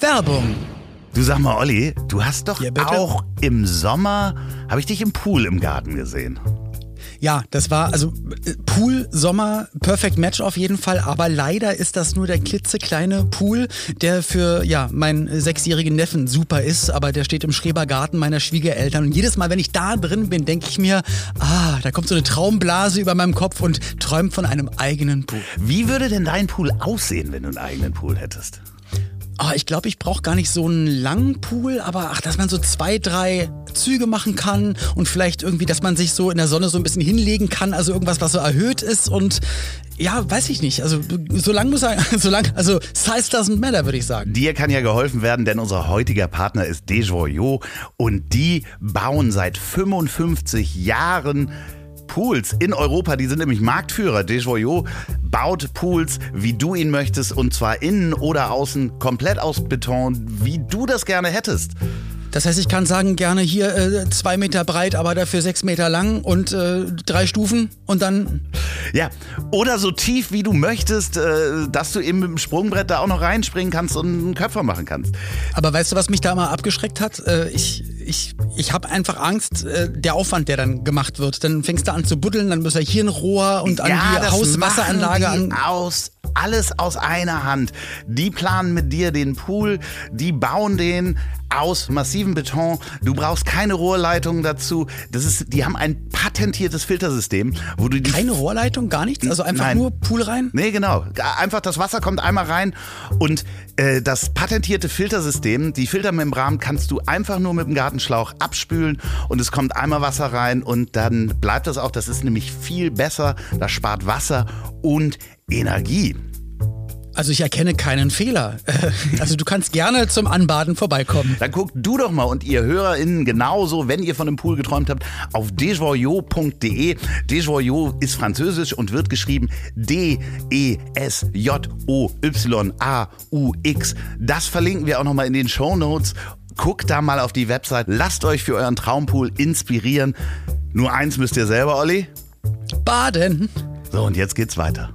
Werbung. Du sag mal, Olli, du hast doch Ja, auch im Sommer, habe ich dich im Pool im Garten gesehen. Ja, das war also äh, Pool, Sommer, Perfect Match auf jeden Fall. Aber leider ist das nur der klitzekleine Pool, der für ja meinen sechsjährigen Neffen super ist. Aber der steht im Schrebergarten meiner Schwiegereltern. Und jedes Mal, wenn ich da drin bin, denke ich mir, ah, da kommt so eine Traumblase über meinem Kopf und träumt von einem eigenen Pool. Wie würde denn dein Pool aussehen, wenn du einen eigenen Pool hättest? Ah, ich glaube, ich brauche gar nicht so einen langen Pool, aber ach, dass man so zwei, drei Züge machen kann und vielleicht irgendwie, dass man sich so in der Sonne so ein bisschen hinlegen kann, also irgendwas, was so erhöht ist und ja, weiß ich nicht. Also so lang muss er, so lang, also Size doesn't matter, würde ich sagen. Dir kann ja geholfen werden, denn unser heutiger Partner ist Desjoyaux und die bauen seit 55 Jahren Pools in Europa. Die sind nämlich Marktführer. Desjoyaux baut Pools, wie du ihn möchtest und zwar innen oder außen komplett aus Beton, wie du das gerne hättest. Das heißt, ich kann sagen, gerne hier äh, zwei Meter breit, aber dafür sechs Meter lang und äh, drei Stufen und dann. Ja, oder so tief wie du möchtest, äh, dass du eben mit dem Sprungbrett da auch noch reinspringen kannst und einen Köpfer machen kannst. Aber weißt du, was mich da mal abgeschreckt hat? Äh, ich ich, ich habe einfach Angst, äh, der Aufwand, der dann gemacht wird. Dann fängst du an zu buddeln, dann muss er hier ein Rohr und an die das Hauswasseranlage die an. aus alles aus einer Hand. Die planen mit dir den Pool, die bauen den aus massivem Beton. Du brauchst keine Rohrleitungen dazu. Das ist, die haben ein patentiertes Filtersystem, wo du die Keine Rohrleitung, gar nichts? Also einfach Nein. nur Pool rein? Nee, genau. Einfach das Wasser kommt einmal rein und äh, das patentierte Filtersystem, die Filtermembran kannst du einfach nur mit dem Gartenschlauch abspülen und es kommt einmal Wasser rein und dann bleibt das auch. Das ist nämlich viel besser. Das spart Wasser und Energie. Also ich erkenne keinen Fehler. Also du kannst gerne zum Anbaden vorbeikommen. Dann guckt du doch mal und ihr HörerInnen genauso, wenn ihr von einem Pool geträumt habt, auf desjoyaux.de. Desjoyaux ist französisch und wird geschrieben D-E-S-J-O-Y-A-U-X. Das verlinken wir auch nochmal in den Show Notes. Guckt da mal auf die Website. Lasst euch für euren Traumpool inspirieren. Nur eins müsst ihr selber, Olli. Baden. So, und jetzt geht's weiter.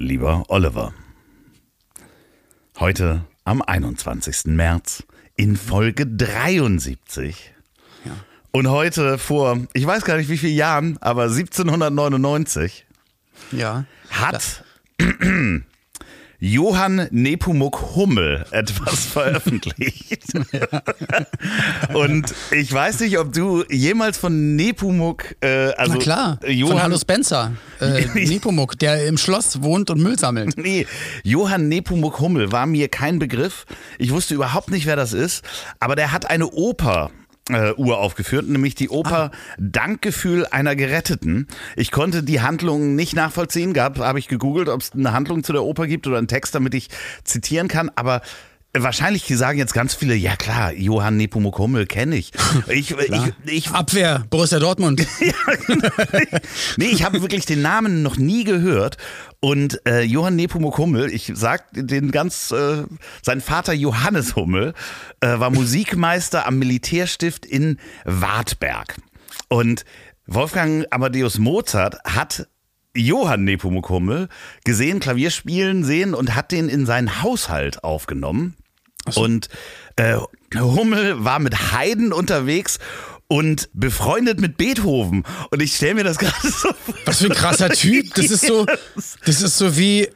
Lieber Oliver, heute am 21. März in Folge 73. Ja. Und heute vor, ich weiß gar nicht wie vielen Jahren, aber 1799 Ja. hat Johann Nepomuk Hummel etwas veröffentlicht. Und ich weiß nicht, ob du jemals von Nepomuk, äh, also Na klar, Johann, von Hallo Spencer, äh, Nepomuk, der im Schloss wohnt und Müll sammelt. Nee, Johann Nepomuk Hummel war mir kein Begriff. Ich wusste überhaupt nicht, wer das ist. Aber der hat eine Oper äh, uraufgeführt, nämlich die Oper Dankgefühl einer Geretteten. Ich konnte die Handlung nicht nachvollziehen, gab, habe ich gegoogelt, ob es eine Handlung zu der Oper gibt oder einen Text, damit ich zitieren kann, aber Wahrscheinlich sagen jetzt ganz viele, ja klar, Johann Nepomuk Hummel kenne ich. Ich, ich, ich, Abwehr, Borussia Dortmund. nee, ich habe wirklich den Namen noch nie gehört. Und äh, Johann Nepomuk Hummel, ich sag den ganz, äh, sein Vater Johannes Hummel äh, war Musikmeister am Militärstift in Wartberg. Und Wolfgang Amadeus Mozart hat Johann Nepomuk Hummel gesehen, Klavier spielen sehen und hat den in seinen Haushalt aufgenommen. Und äh, Hummel war mit Haydn unterwegs und befreundet mit Beethoven. Und ich stelle mir das gerade so vor. Was für ein krasser Typ. Das ist so, das ist so wie,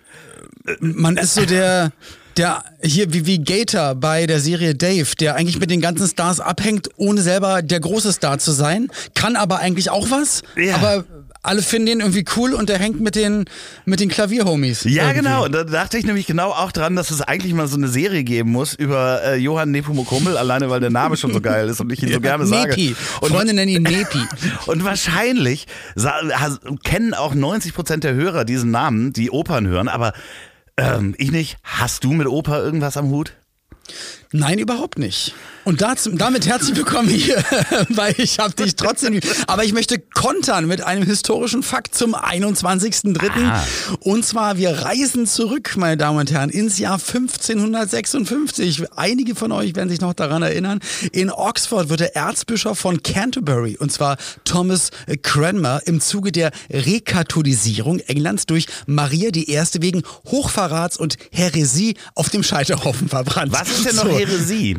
man ist so der, der hier wie, wie Gator bei der Serie Dave, der eigentlich mit den ganzen Stars abhängt, ohne selber der große Star zu sein, kann aber eigentlich auch was, Ja. aber alle finden ihn irgendwie cool und der hängt mit den, mit den Klavierhomies. Ja, irgendwie. genau. Und da dachte ich nämlich genau auch dran, dass es eigentlich mal so eine Serie geben muss über äh, Johann Nepomuk Hummel, alleine weil der Name schon so geil ist und ich ihn so gerne sage. Nepi. Und, Freunde nennen ihn Nepi. und wahrscheinlich kennen auch 90 Prozent der Hörer diesen Namen, die Opern hören, aber Ähm, ich nicht. Hast du mit Opa irgendwas am Hut? Nein, überhaupt nicht. Und dazu, damit herzlich willkommen hier, weil ich habe dich trotzdem. Aber ich möchte kontern mit einem historischen Fakt zum 21.03. Und zwar, wir reisen zurück, meine Damen und Herren, ins Jahr 1556. Einige von euch werden sich noch daran erinnern. In Oxford wird der Erzbischof von Canterbury, und zwar Thomas Cranmer, im Zuge der Rekatholisierung Englands durch Maria I. wegen Hochverrats und Häresie auf dem Scheiterhaufen verbrannt. Was ist denn noch so. Häresie?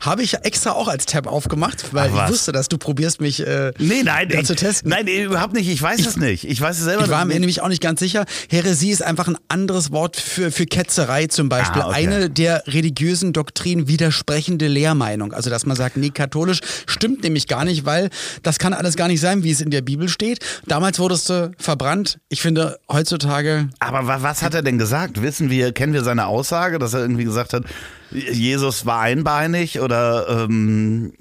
Habe ich extra auch als Tab aufgemacht, weil ich wusste, dass du probierst mich äh, nee, nein, da zu testen. Nein, überhaupt nicht. Ich weiß ich, es nicht. Ich weiß es selber Ich war mir nämlich auch nicht ganz sicher. Heresie ist einfach ein anderes Wort für, für Ketzerei zum Beispiel. Ah, okay. Eine der religiösen Doktrinen widersprechende Lehrmeinung. Also, dass man sagt, nee, katholisch stimmt nämlich gar nicht, weil das kann alles gar nicht sein, wie es in der Bibel steht. Damals wurdest du verbrannt. Ich finde, heutzutage. Aber was hat er denn gesagt? Wissen wir, kennen wir seine Aussage, dass er irgendwie gesagt hat, Jesus war einbeinig oder ähm,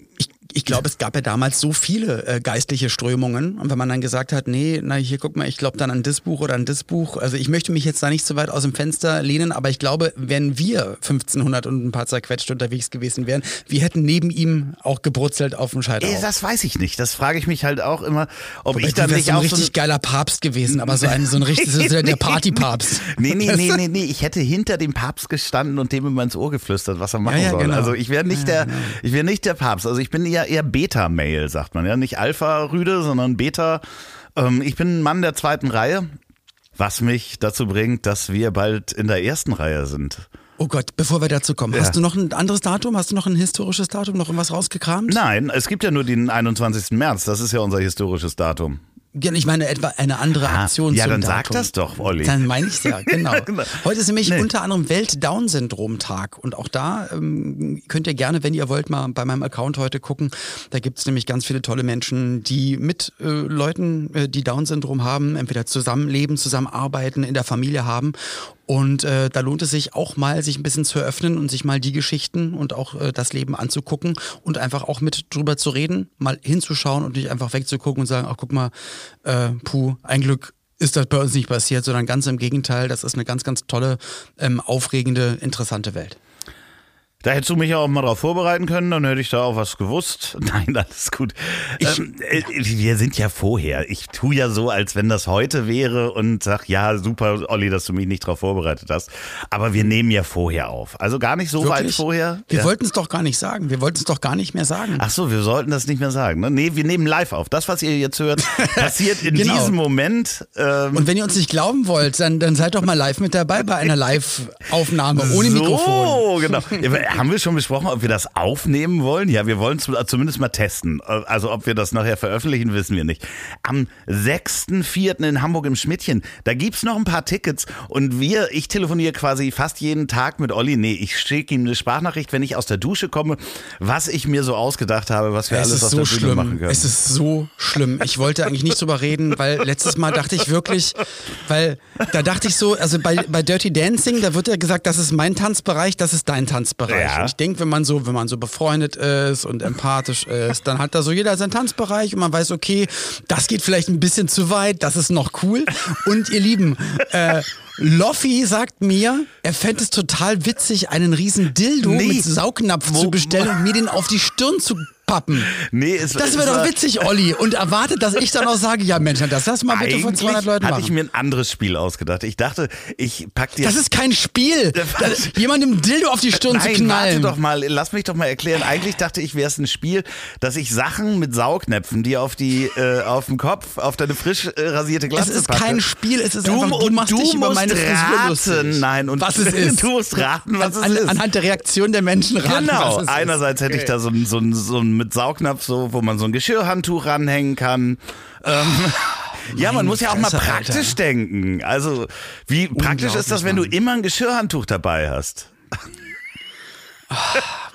ich glaube, es gab ja damals so viele äh, geistliche Strömungen. Und wenn man dann gesagt hat, nee, na hier guck mal, ich glaube dann an das Buch oder an das Buch. Also ich möchte mich jetzt da nicht so weit aus dem Fenster lehnen, aber ich glaube, wenn wir 1500 und ein paar zerquetscht unterwegs gewesen wären, wir hätten neben ihm auch gebrutzelt auf dem Scheiterhaufen. Das weiß ich nicht. Das frage ich mich halt auch immer, ob Wobei, ich dann nicht so ein richtig so geiler Papst gewesen, aber so ein so ein richtig so der Partypapst. nee, nee, nee, nee, nee, ich hätte hinter dem Papst gestanden und dem immer ins Ohr geflüstert, was er machen ja, ja, soll. Genau. Also ich wäre nicht ja, der genau. ich wäre nicht der Papst. Also ich bin ja eher Beta-Mail, sagt man ja. Nicht Alpha-Rüde, sondern Beta. Ähm, ich bin ein Mann der zweiten Reihe, was mich dazu bringt, dass wir bald in der ersten Reihe sind. Oh Gott, bevor wir dazu kommen, ja. hast du noch ein anderes Datum? Hast du noch ein historisches Datum, noch irgendwas rausgekramt? Nein, es gibt ja nur den 21. März, das ist ja unser historisches Datum. Ich meine etwa eine andere Aktion. Ah, ja, dann Datum. sag das doch, Olli. Dann meine ich ja, genau. genau. Heute ist nämlich nee. unter anderem Welt-Down-Syndrom-Tag. Und auch da ähm, könnt ihr gerne, wenn ihr wollt, mal bei meinem Account heute gucken. Da gibt es nämlich ganz viele tolle Menschen, die mit äh, Leuten, äh, die Down-Syndrom haben, entweder zusammenleben, zusammenarbeiten, in der Familie haben und äh, da lohnt es sich auch mal, sich ein bisschen zu öffnen und sich mal die Geschichten und auch äh, das Leben anzugucken und einfach auch mit drüber zu reden, mal hinzuschauen und nicht einfach wegzugucken und sagen, ach guck mal, äh, puh, ein Glück ist das bei uns nicht passiert, sondern ganz im Gegenteil, das ist eine ganz, ganz tolle, ähm, aufregende, interessante Welt. Da hättest du mich auch mal drauf vorbereiten können, dann hätte ich da auch was gewusst. Nein, alles gut. Ich, ähm, äh, wir sind ja vorher. Ich tue ja so, als wenn das heute wäre und sag, ja, super, Olli, dass du mich nicht drauf vorbereitet hast. Aber wir nehmen ja vorher auf. Also gar nicht so Wirklich? weit vorher. Wir ja. wollten es doch gar nicht sagen. Wir wollten es doch gar nicht mehr sagen. Ach so, wir sollten das nicht mehr sagen. Ne? Nee, wir nehmen live auf. Das, was ihr jetzt hört, passiert in genau. diesem Moment. Ähm und wenn ihr uns nicht glauben wollt, dann, dann seid doch mal live mit dabei bei einer Live-Aufnahme ohne so, Mikrofon. Oh, genau. haben wir schon besprochen, ob wir das aufnehmen wollen? Ja, wir wollen es zumindest mal testen. Also ob wir das nachher veröffentlichen, wissen wir nicht. Am 6.4. in Hamburg im Schmidtchen, da gibt es noch ein paar Tickets und wir, ich telefoniere quasi fast jeden Tag mit Olli. Nee, ich schicke ihm eine Sprachnachricht, wenn ich aus der Dusche komme, was ich mir so ausgedacht habe, was wir es alles aus so der Dusche schlimm. machen können. Es ist so schlimm. Ich wollte eigentlich nicht drüber reden, weil letztes Mal dachte ich wirklich, weil da dachte ich so, also bei, bei Dirty Dancing, da wird ja gesagt, das ist mein Tanzbereich, das ist dein Tanzbereich. Ja. Ich denke, wenn man so, wenn man so befreundet ist und empathisch ist, dann hat da so jeder seinen Tanzbereich und man weiß, okay, das geht vielleicht ein bisschen zu weit, das ist noch cool. Und ihr Lieben, äh, Loffi sagt mir, er fände es total witzig, einen riesen Dildo nee. mit Saugnapf Wo, zu bestellen und mir den auf die Stirn zu Pappen. Nee, es, das wäre doch witzig, Olli. Und erwartet, dass ich dann auch sage, ja Mensch, das lass mal bitte von 200 Leuten machen. hatte ich mir ein anderes Spiel ausgedacht. Ich dachte, ich pack dir... Das ist kein Spiel. Das, jemandem Dildo auf die Stirn Nein, zu knallen. warte doch mal, lass mich doch mal erklären. Eigentlich dachte ich, wäre es ein Spiel, dass ich Sachen mit Saugnäpfen, die auf die, äh, auf den Kopf, auf deine frisch äh, rasierte Glatze Es ist packe. kein Spiel, es ist du, einfach, du machst du dich über meine Frisur lustig. Nein, und was es ist. Du musst raten, was An, es ist. Anhand der Reaktion der Menschen raten, Genau, einerseits hätte ich da so ein, so ein, so ein mit Saugnapf so wo man so ein Geschirrhandtuch ranhängen kann. Ähm, ja, man muss ja auch mal praktisch Alter. denken. Also, wie praktisch ist das, wenn du immer ein Geschirrhandtuch dabei hast? Oh,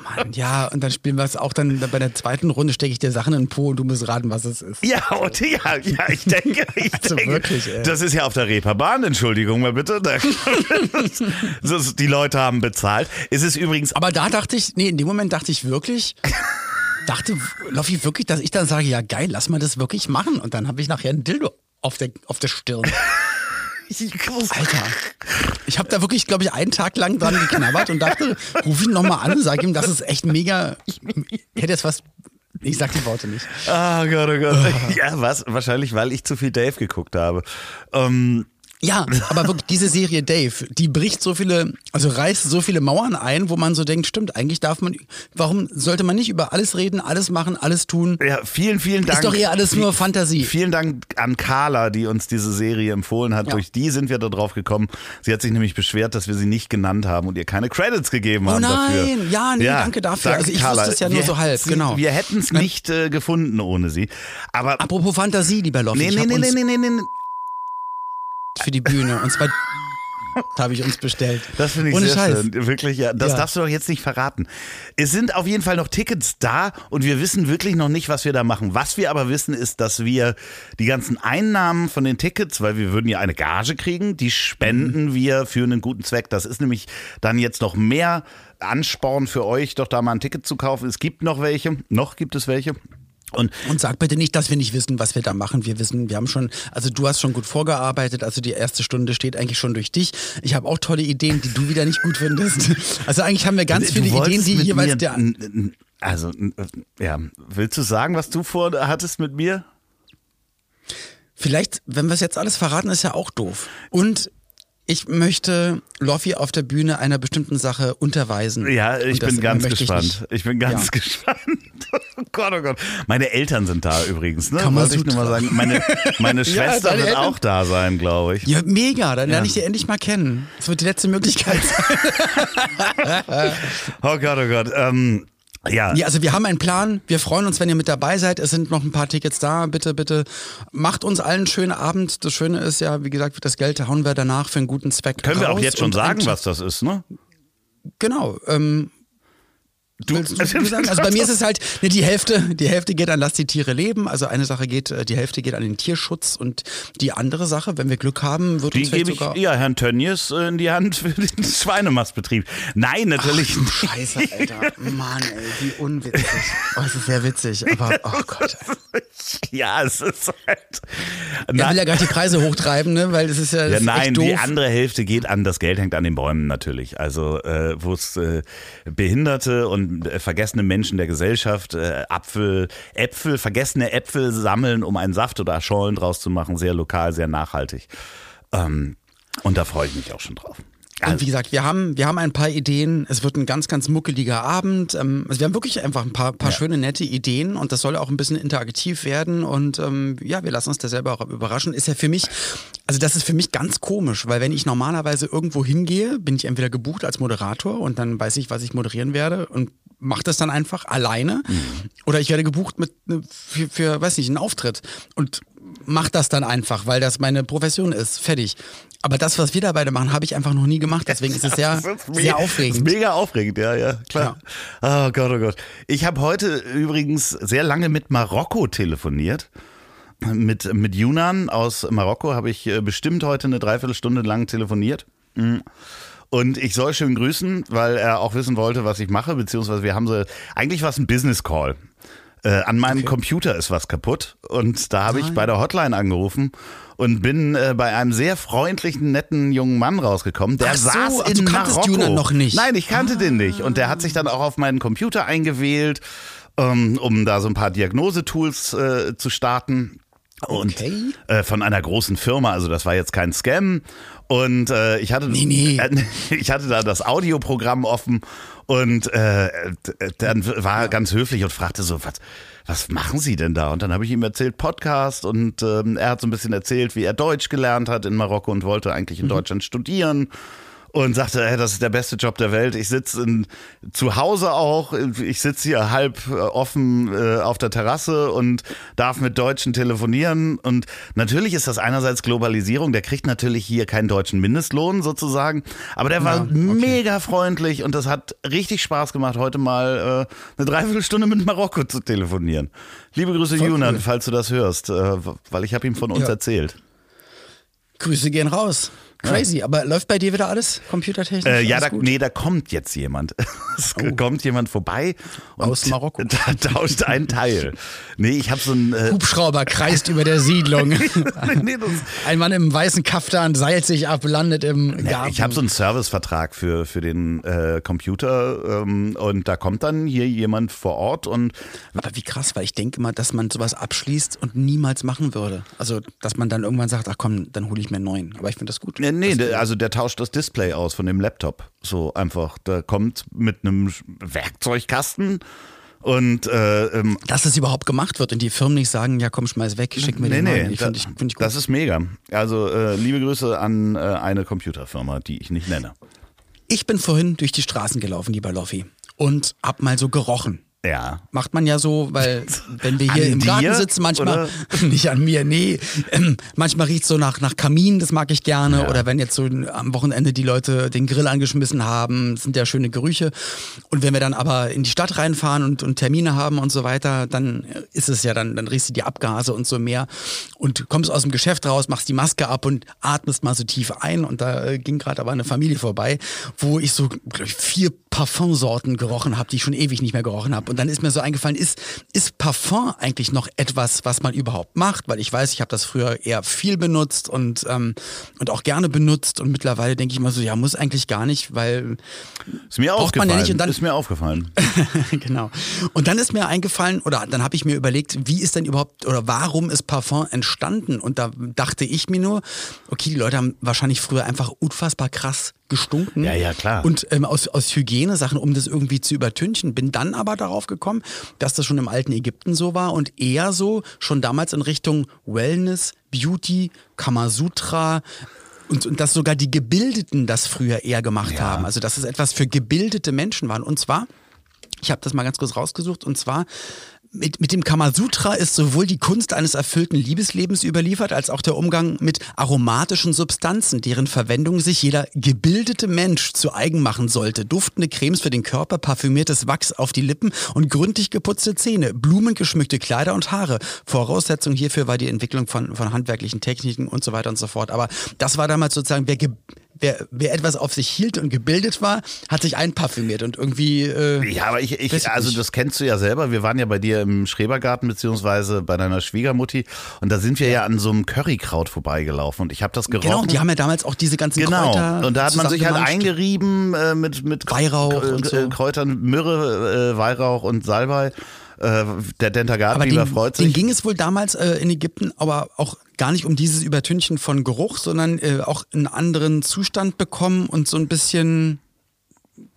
Mann, ja, und dann spielen wir es auch dann bei der zweiten Runde stecke ich dir Sachen in den Po und du musst raten, was es ist. Ja, und ja, ja, ich denke, ich also denke, wirklich, ey. das ist ja auf der Reeperbahn, Entschuldigung mal bitte. die Leute haben bezahlt. Es ist übrigens. Aber da dachte ich, nee, in dem Moment dachte ich wirklich, dachte Loffi wirklich, dass ich dann sage, ja geil, lass mal das wirklich machen. Und dann habe ich nachher ein Dildo auf der, auf der Stirn. Alter, ich habe da wirklich, glaube ich, einen Tag lang dran geknabbert und dachte, ruf ihn nochmal an und sag ihm, das ist echt mega. Ich hätte jetzt was. Ich sag die Worte nicht. Oh Gott, oh Gott. Ja, was? Wahrscheinlich, weil ich zu viel Dave geguckt habe. Ähm, Ja, aber wirklich diese Serie Dave, die bricht so viele, also reißt so viele Mauern ein, wo man so denkt, stimmt, eigentlich darf man, warum sollte man nicht über alles reden, alles machen, alles tun? ja, vielen, vielen Dank. Ist doch eher alles nur Fantasie. Vielen Dank an Carla, die uns diese Serie empfohlen hat. Ja. Durch die sind wir da drauf gekommen. Sie hat sich nämlich beschwert, dass wir sie nicht genannt haben und ihr keine Credits gegeben Oh haben dafür. nein, ja, nee, danke dafür. Also ich Carla. wusste es ja nur Wir so halb, genau. Wir hätten es nicht äh, gefunden ohne sie. Aber Apropos Fantasie, lieber Loffi, nee, nee, nee, nee, nee, nee, nee. Für die Bühne und zwar habe ich uns bestellt. Das finde ich Ohne sehr Scheiß. schön. Wirklich, ja. Das Ja. darfst du doch jetzt nicht verraten. Es sind auf jeden Fall noch Tickets da und wir wissen wirklich noch nicht, was wir da machen. Was wir aber wissen, ist, dass wir die ganzen Einnahmen von den Tickets, weil wir würden ja eine Gage kriegen, die spenden Mhm. wir für einen guten Zweck. Das ist nämlich dann jetzt noch mehr Ansporn für euch, doch da mal ein Ticket zu kaufen. Es gibt noch welche. Noch gibt es welche. Und Und sag bitte nicht, dass wir nicht wissen, was wir da machen. Wir wissen, wir haben schon, also du hast schon gut vorgearbeitet, also die erste Stunde steht eigentlich schon durch dich. Ich habe auch tolle Ideen, die du wieder nicht gut findest. Also eigentlich haben wir ganz Du viele Ideen, die jeweils der. also, n- ja, willst du sagen, was du vorhattest mit mir? Vielleicht, wenn wir es jetzt alles verraten, ist ja auch doof. Und ich möchte Loffi auf der Bühne einer bestimmten Sache unterweisen. Ja, ich bin ganz ich gespannt. nicht. Ich, bin ganz Ja. gespannt. Oh Gott, oh Gott. Meine Eltern sind da übrigens, ne? Kamasutra. Wollte ich nur mal sagen. Meine, meine Schwester deine wird Eltern- auch da sein, glaube ich. Ja, mega, dann lerne ich dir endlich mal kennen. Das wird die letzte Möglichkeit sein. Oh Gott, oh Gott. Ähm, ja, Ja, also wir haben einen Plan. Wir freuen uns, wenn ihr mit dabei seid. Es sind noch ein paar Tickets da. Bitte, bitte macht uns allen einen schönen Abend. Das Schöne ist ja, wie gesagt, das Geld hauen wir danach für einen guten Zweck können wir auch jetzt schon sagen, was das ist, ne? Genau. Ähm, Du, du, du sagen? Also bei mir ist es halt, ne, die Hälfte, die Hälfte geht an Lass die Tiere leben. Also eine Sache geht, äh, die Hälfte geht an den Tierschutz und die andere Sache, wenn wir Glück haben, wird die uns gebe ich sogar. ja Herrn Tönnies äh, in die Hand für den Schweinemastbetrieb. Nein, natürlich nicht. Scheiße, Alter. Mann, ey, wie unwitzig. Oh, es ist sehr witzig, aber oh Gott. Ey. Ja, es ist halt. Er Na- will ja gar nicht die Preise hochtreiben, ne? Weil es ist ja, Ja, nein, die andere Hälfte geht an, das Geld hängt an den Bäumen natürlich. Also äh, wo es äh, Behinderte und äh, vergessene Menschen der Gesellschaft äh, Apfel, Äpfel, vergessene Äpfel sammeln, um einen Saft oder Schollen draus zu machen. Sehr lokal, sehr nachhaltig. Ähm, und da freue ich mich auch schon drauf. Und wie gesagt, wir haben, wir haben ein paar Ideen. Es wird ein ganz, ganz muckeliger Abend. Ähm, Also wir haben wirklich einfach ein paar, paar schöne, nette Ideen und das soll auch ein bisschen interaktiv werden. Und ähm, ja, wir lassen uns da selber auch überraschen. Ist ja für mich, also das ist für mich ganz komisch, weil wenn ich normalerweise irgendwo hingehe, bin ich entweder gebucht als Moderator und dann weiß ich, was ich moderieren werde und mache das dann einfach alleine. Oder ich werde gebucht mit ne, für, für, weiß nicht, einen Auftritt und mach das dann einfach, weil das meine Profession ist. Fertig. Aber das, was wir da beide machen, habe ich einfach noch nie gemacht. Deswegen ist es sehr, ist me- sehr aufregend. Mega aufregend, ja, ja, klar. Oh Gott, oh Gott. Ich habe heute übrigens sehr lange mit Marokko telefoniert. Mit, mit Yunan aus Marokko habe ich äh, bestimmt heute eine Dreiviertelstunde lang telefoniert. Mhm. Und ich soll schön grüßen, weil er auch wissen wollte, was ich mache, beziehungsweise wir haben so, eigentlich war es ein Business Call. Äh, an meinem Computer ist was kaputt und da habe ich bei der Hotline angerufen und bin äh, bei einem sehr freundlichen, netten jungen Mann rausgekommen. Der Ach so, saß ach, in du kanntest Marokko. Junan noch nicht. Nein, ich kannte den nicht und der hat sich dann auch auf meinen Computer eingewählt, ähm, um da so ein paar Diagnosetools äh, zu starten. Und Okay. äh, von einer großen Firma, also das war jetzt kein Scam. Und äh, ich hatte Nee, nee. äh, ich hatte da das Audioprogramm offen und äh, dann war er ganz höflich und fragte so, was, was machen Sie denn da? Und dann habe ich ihm erzählt, Podcast und ähm, er hat so ein bisschen erzählt, wie er Deutsch gelernt hat in Marokko und wollte eigentlich in Deutschland studieren. Und sagte, hey, das ist der beste Job der Welt. Ich sitze zu Hause auch. Ich sitze hier halb äh, offen äh, auf der Terrasse und darf mit Deutschen telefonieren. Und natürlich ist das einerseits Globalisierung. Der kriegt natürlich hier keinen deutschen Mindestlohn sozusagen. Aber der war Ja, okay. mega freundlich und das hat richtig Spaß gemacht, heute mal äh, eine Dreiviertelstunde mit Marokko zu telefonieren. Liebe Grüße, Voll Junan, cool. falls du das hörst, äh, weil ich habe ihm von uns Ja. erzählt. Grüße gehen raus. Crazy, ja. aber läuft bei dir wieder alles computertechnisch? Äh, ja, alles da, nee, da kommt jetzt jemand. es oh. kommt jemand vorbei aus Marokko. Da tauscht ein Teil. Nee, ich habe so ein äh Hubschrauber kreist über der Siedlung. nee, ein Mann im weißen Kaftan seilt sich ab, landet im Garten. Ja, ich habe so einen Servicevertrag für für den äh, Computer ähm, und da kommt dann hier jemand vor Ort und aber wie krass, weil ich denke mal, dass man sowas abschließt und niemals machen würde. Also, dass man dann irgendwann sagt, ach komm, dann hole ich mir einen neuen. Aber ich finde das gut. Nee, nee der, also der tauscht das Display aus von dem Laptop. So einfach. Der kommt mit einem Werkzeugkasten und äh, ähm, dass es überhaupt gemacht wird und die Firmen nicht sagen, ja komm, schmeiß weg, schick mir nee, den nee, neuen. Ich da, find ich, find ich gut. Das ist mega. Also äh, liebe Grüße an äh, eine Computerfirma, die ich nicht nenne. Ich bin vorhin durch die Straßen gelaufen, lieber Loffi, und hab mal so gerochen. Ja. Macht man ja so, weil wenn wir hier an im Garten sitzen, manchmal, oder? nicht an mir, nee, ähm, manchmal riecht es so nach, nach Kamin, das mag ich gerne. Ja. Oder wenn jetzt so am Wochenende die Leute den Grill angeschmissen haben, sind ja schöne Gerüche. Und wenn wir dann aber in die Stadt reinfahren und, und Termine haben und so weiter, dann ist es ja, dann, dann riechst du die Abgase und so mehr. Und kommst aus dem Geschäft raus, machst die Maske ab und atmest mal so tief ein. Und da äh, ging gerade aber eine Familie vorbei, wo ich so, glaube ich, vier Parfumsorten gerochen habe, die ich schon ewig nicht mehr gerochen habe. Und dann ist mir so eingefallen, ist, ist Parfum eigentlich noch etwas, was man überhaupt macht? Weil ich weiß, ich habe das früher eher viel benutzt und, ähm, und auch gerne benutzt. Und mittlerweile denke ich mal so, ja, muss eigentlich gar nicht, weil ist mir aufgefallen. Man ja nicht. Und dann, ist mir aufgefallen. genau. Und dann ist mir eingefallen, oder dann habe ich mir überlegt, wie ist denn überhaupt, oder warum ist Parfum entstanden? Und da dachte ich mir nur, okay, die Leute haben wahrscheinlich früher einfach unfassbar krass gestunken. Ja, ja, klar. Und ähm, aus, aus Hygienesachen, um das irgendwie zu übertünchen. Bin dann aber darauf gekommen, dass das schon im alten Ägypten so war und eher so schon damals in Richtung Wellness, Beauty, Kamasutra, und, und dass sogar die Gebildeten das früher eher gemacht ja. haben. Also dass es etwas für gebildete Menschen waren. Und zwar, ich habe das mal ganz kurz rausgesucht, und zwar mit, mit dem Kamasutra ist sowohl die Kunst eines erfüllten Liebeslebens überliefert, als auch der Umgang mit aromatischen Substanzen, deren Verwendung sich jeder gebildete Mensch zu eigen machen sollte. Duftende Cremes für den Körper, parfümiertes Wachs auf die Lippen und gründlich geputzte Zähne, blumengeschmückte Kleider und Haare. Voraussetzung hierfür war die Entwicklung von, von handwerklichen Techniken und so weiter und so fort. Aber das war damals sozusagen, wer, wer, wer etwas auf sich hielt und gebildet war, hat sich einparfümiert und irgendwie. Äh, ja, aber ich, ich also das kennst du ja selber. Wir waren ja bei dir im Schrebergarten beziehungsweise bei deiner Schwiegermutti und da sind wir ja, ja an so einem Currykraut vorbeigelaufen und ich habe das gerochen. Genau, die haben ja damals auch diese ganzen genau. Kräuter. Und da hat man sich halt eingerieben äh, mit mit Weihrauch und so. Kräutern, Myrrhe, äh, Weihrauch und Salbei. Äh, der Dentagat-Biber freut sich. Den ging es wohl damals äh, in Ägypten, aber auch gar nicht um dieses Übertünchen von Geruch, sondern äh, auch einen anderen Zustand bekommen und so ein bisschen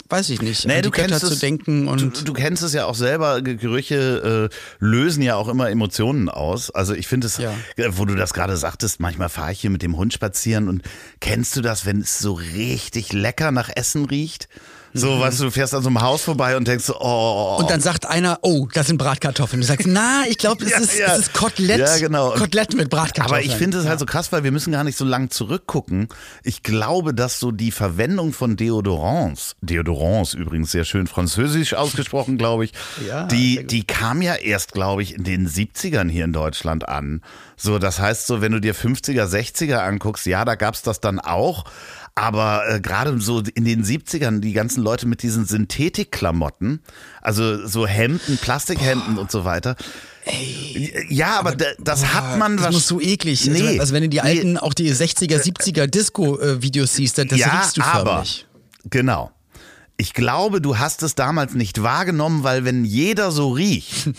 weiß ich nicht, nee, du kennst es, zu denken und du, du, kennst es ja auch selber. Gerüche äh, lösen ja auch immer Emotionen aus. Also ich finde es, ja. wo du das gerade sagtest, manchmal fahre ich hier mit dem Hund spazieren und kennst du das, wenn es so richtig lecker nach Essen riecht? So, mhm. weißt du, du fährst an so einem Haus vorbei und denkst so, oh. Und dann sagt einer, oh, das sind Bratkartoffeln. Du sagst, na, ich glaube, es, ja, ist, ja. es ist Kotelett. Ja, genau. Kotelett mit Bratkartoffeln. Aber ich finde es halt so krass, weil wir müssen gar nicht so lang zurückgucken. Ich glaube, dass so die Verwendung von Deodorants, Deodorants übrigens sehr schön französisch ausgesprochen, glaube ich, ja, die, die kam ja erst, glaube ich, in den 70ern hier in Deutschland an. So, das heißt so, wenn du dir 50er, 60er anguckst, ja, da gab's das dann auch. Aber äh, gerade so in den 70ern, die ganzen Leute mit diesen Synthetikklamotten, also so Hemden, Plastikhemden Boah. und so weiter. Ey, ja, aber, aber das boah, hat man was. Das muss so eklig. Also, nee, also, also wenn du die alten, nee. auch die 60er, 70er Disco-Videos siehst, das ja, riechst du förmlich. Aber, genau. Ich glaube, du hast es damals nicht wahrgenommen, weil wenn jeder so riecht,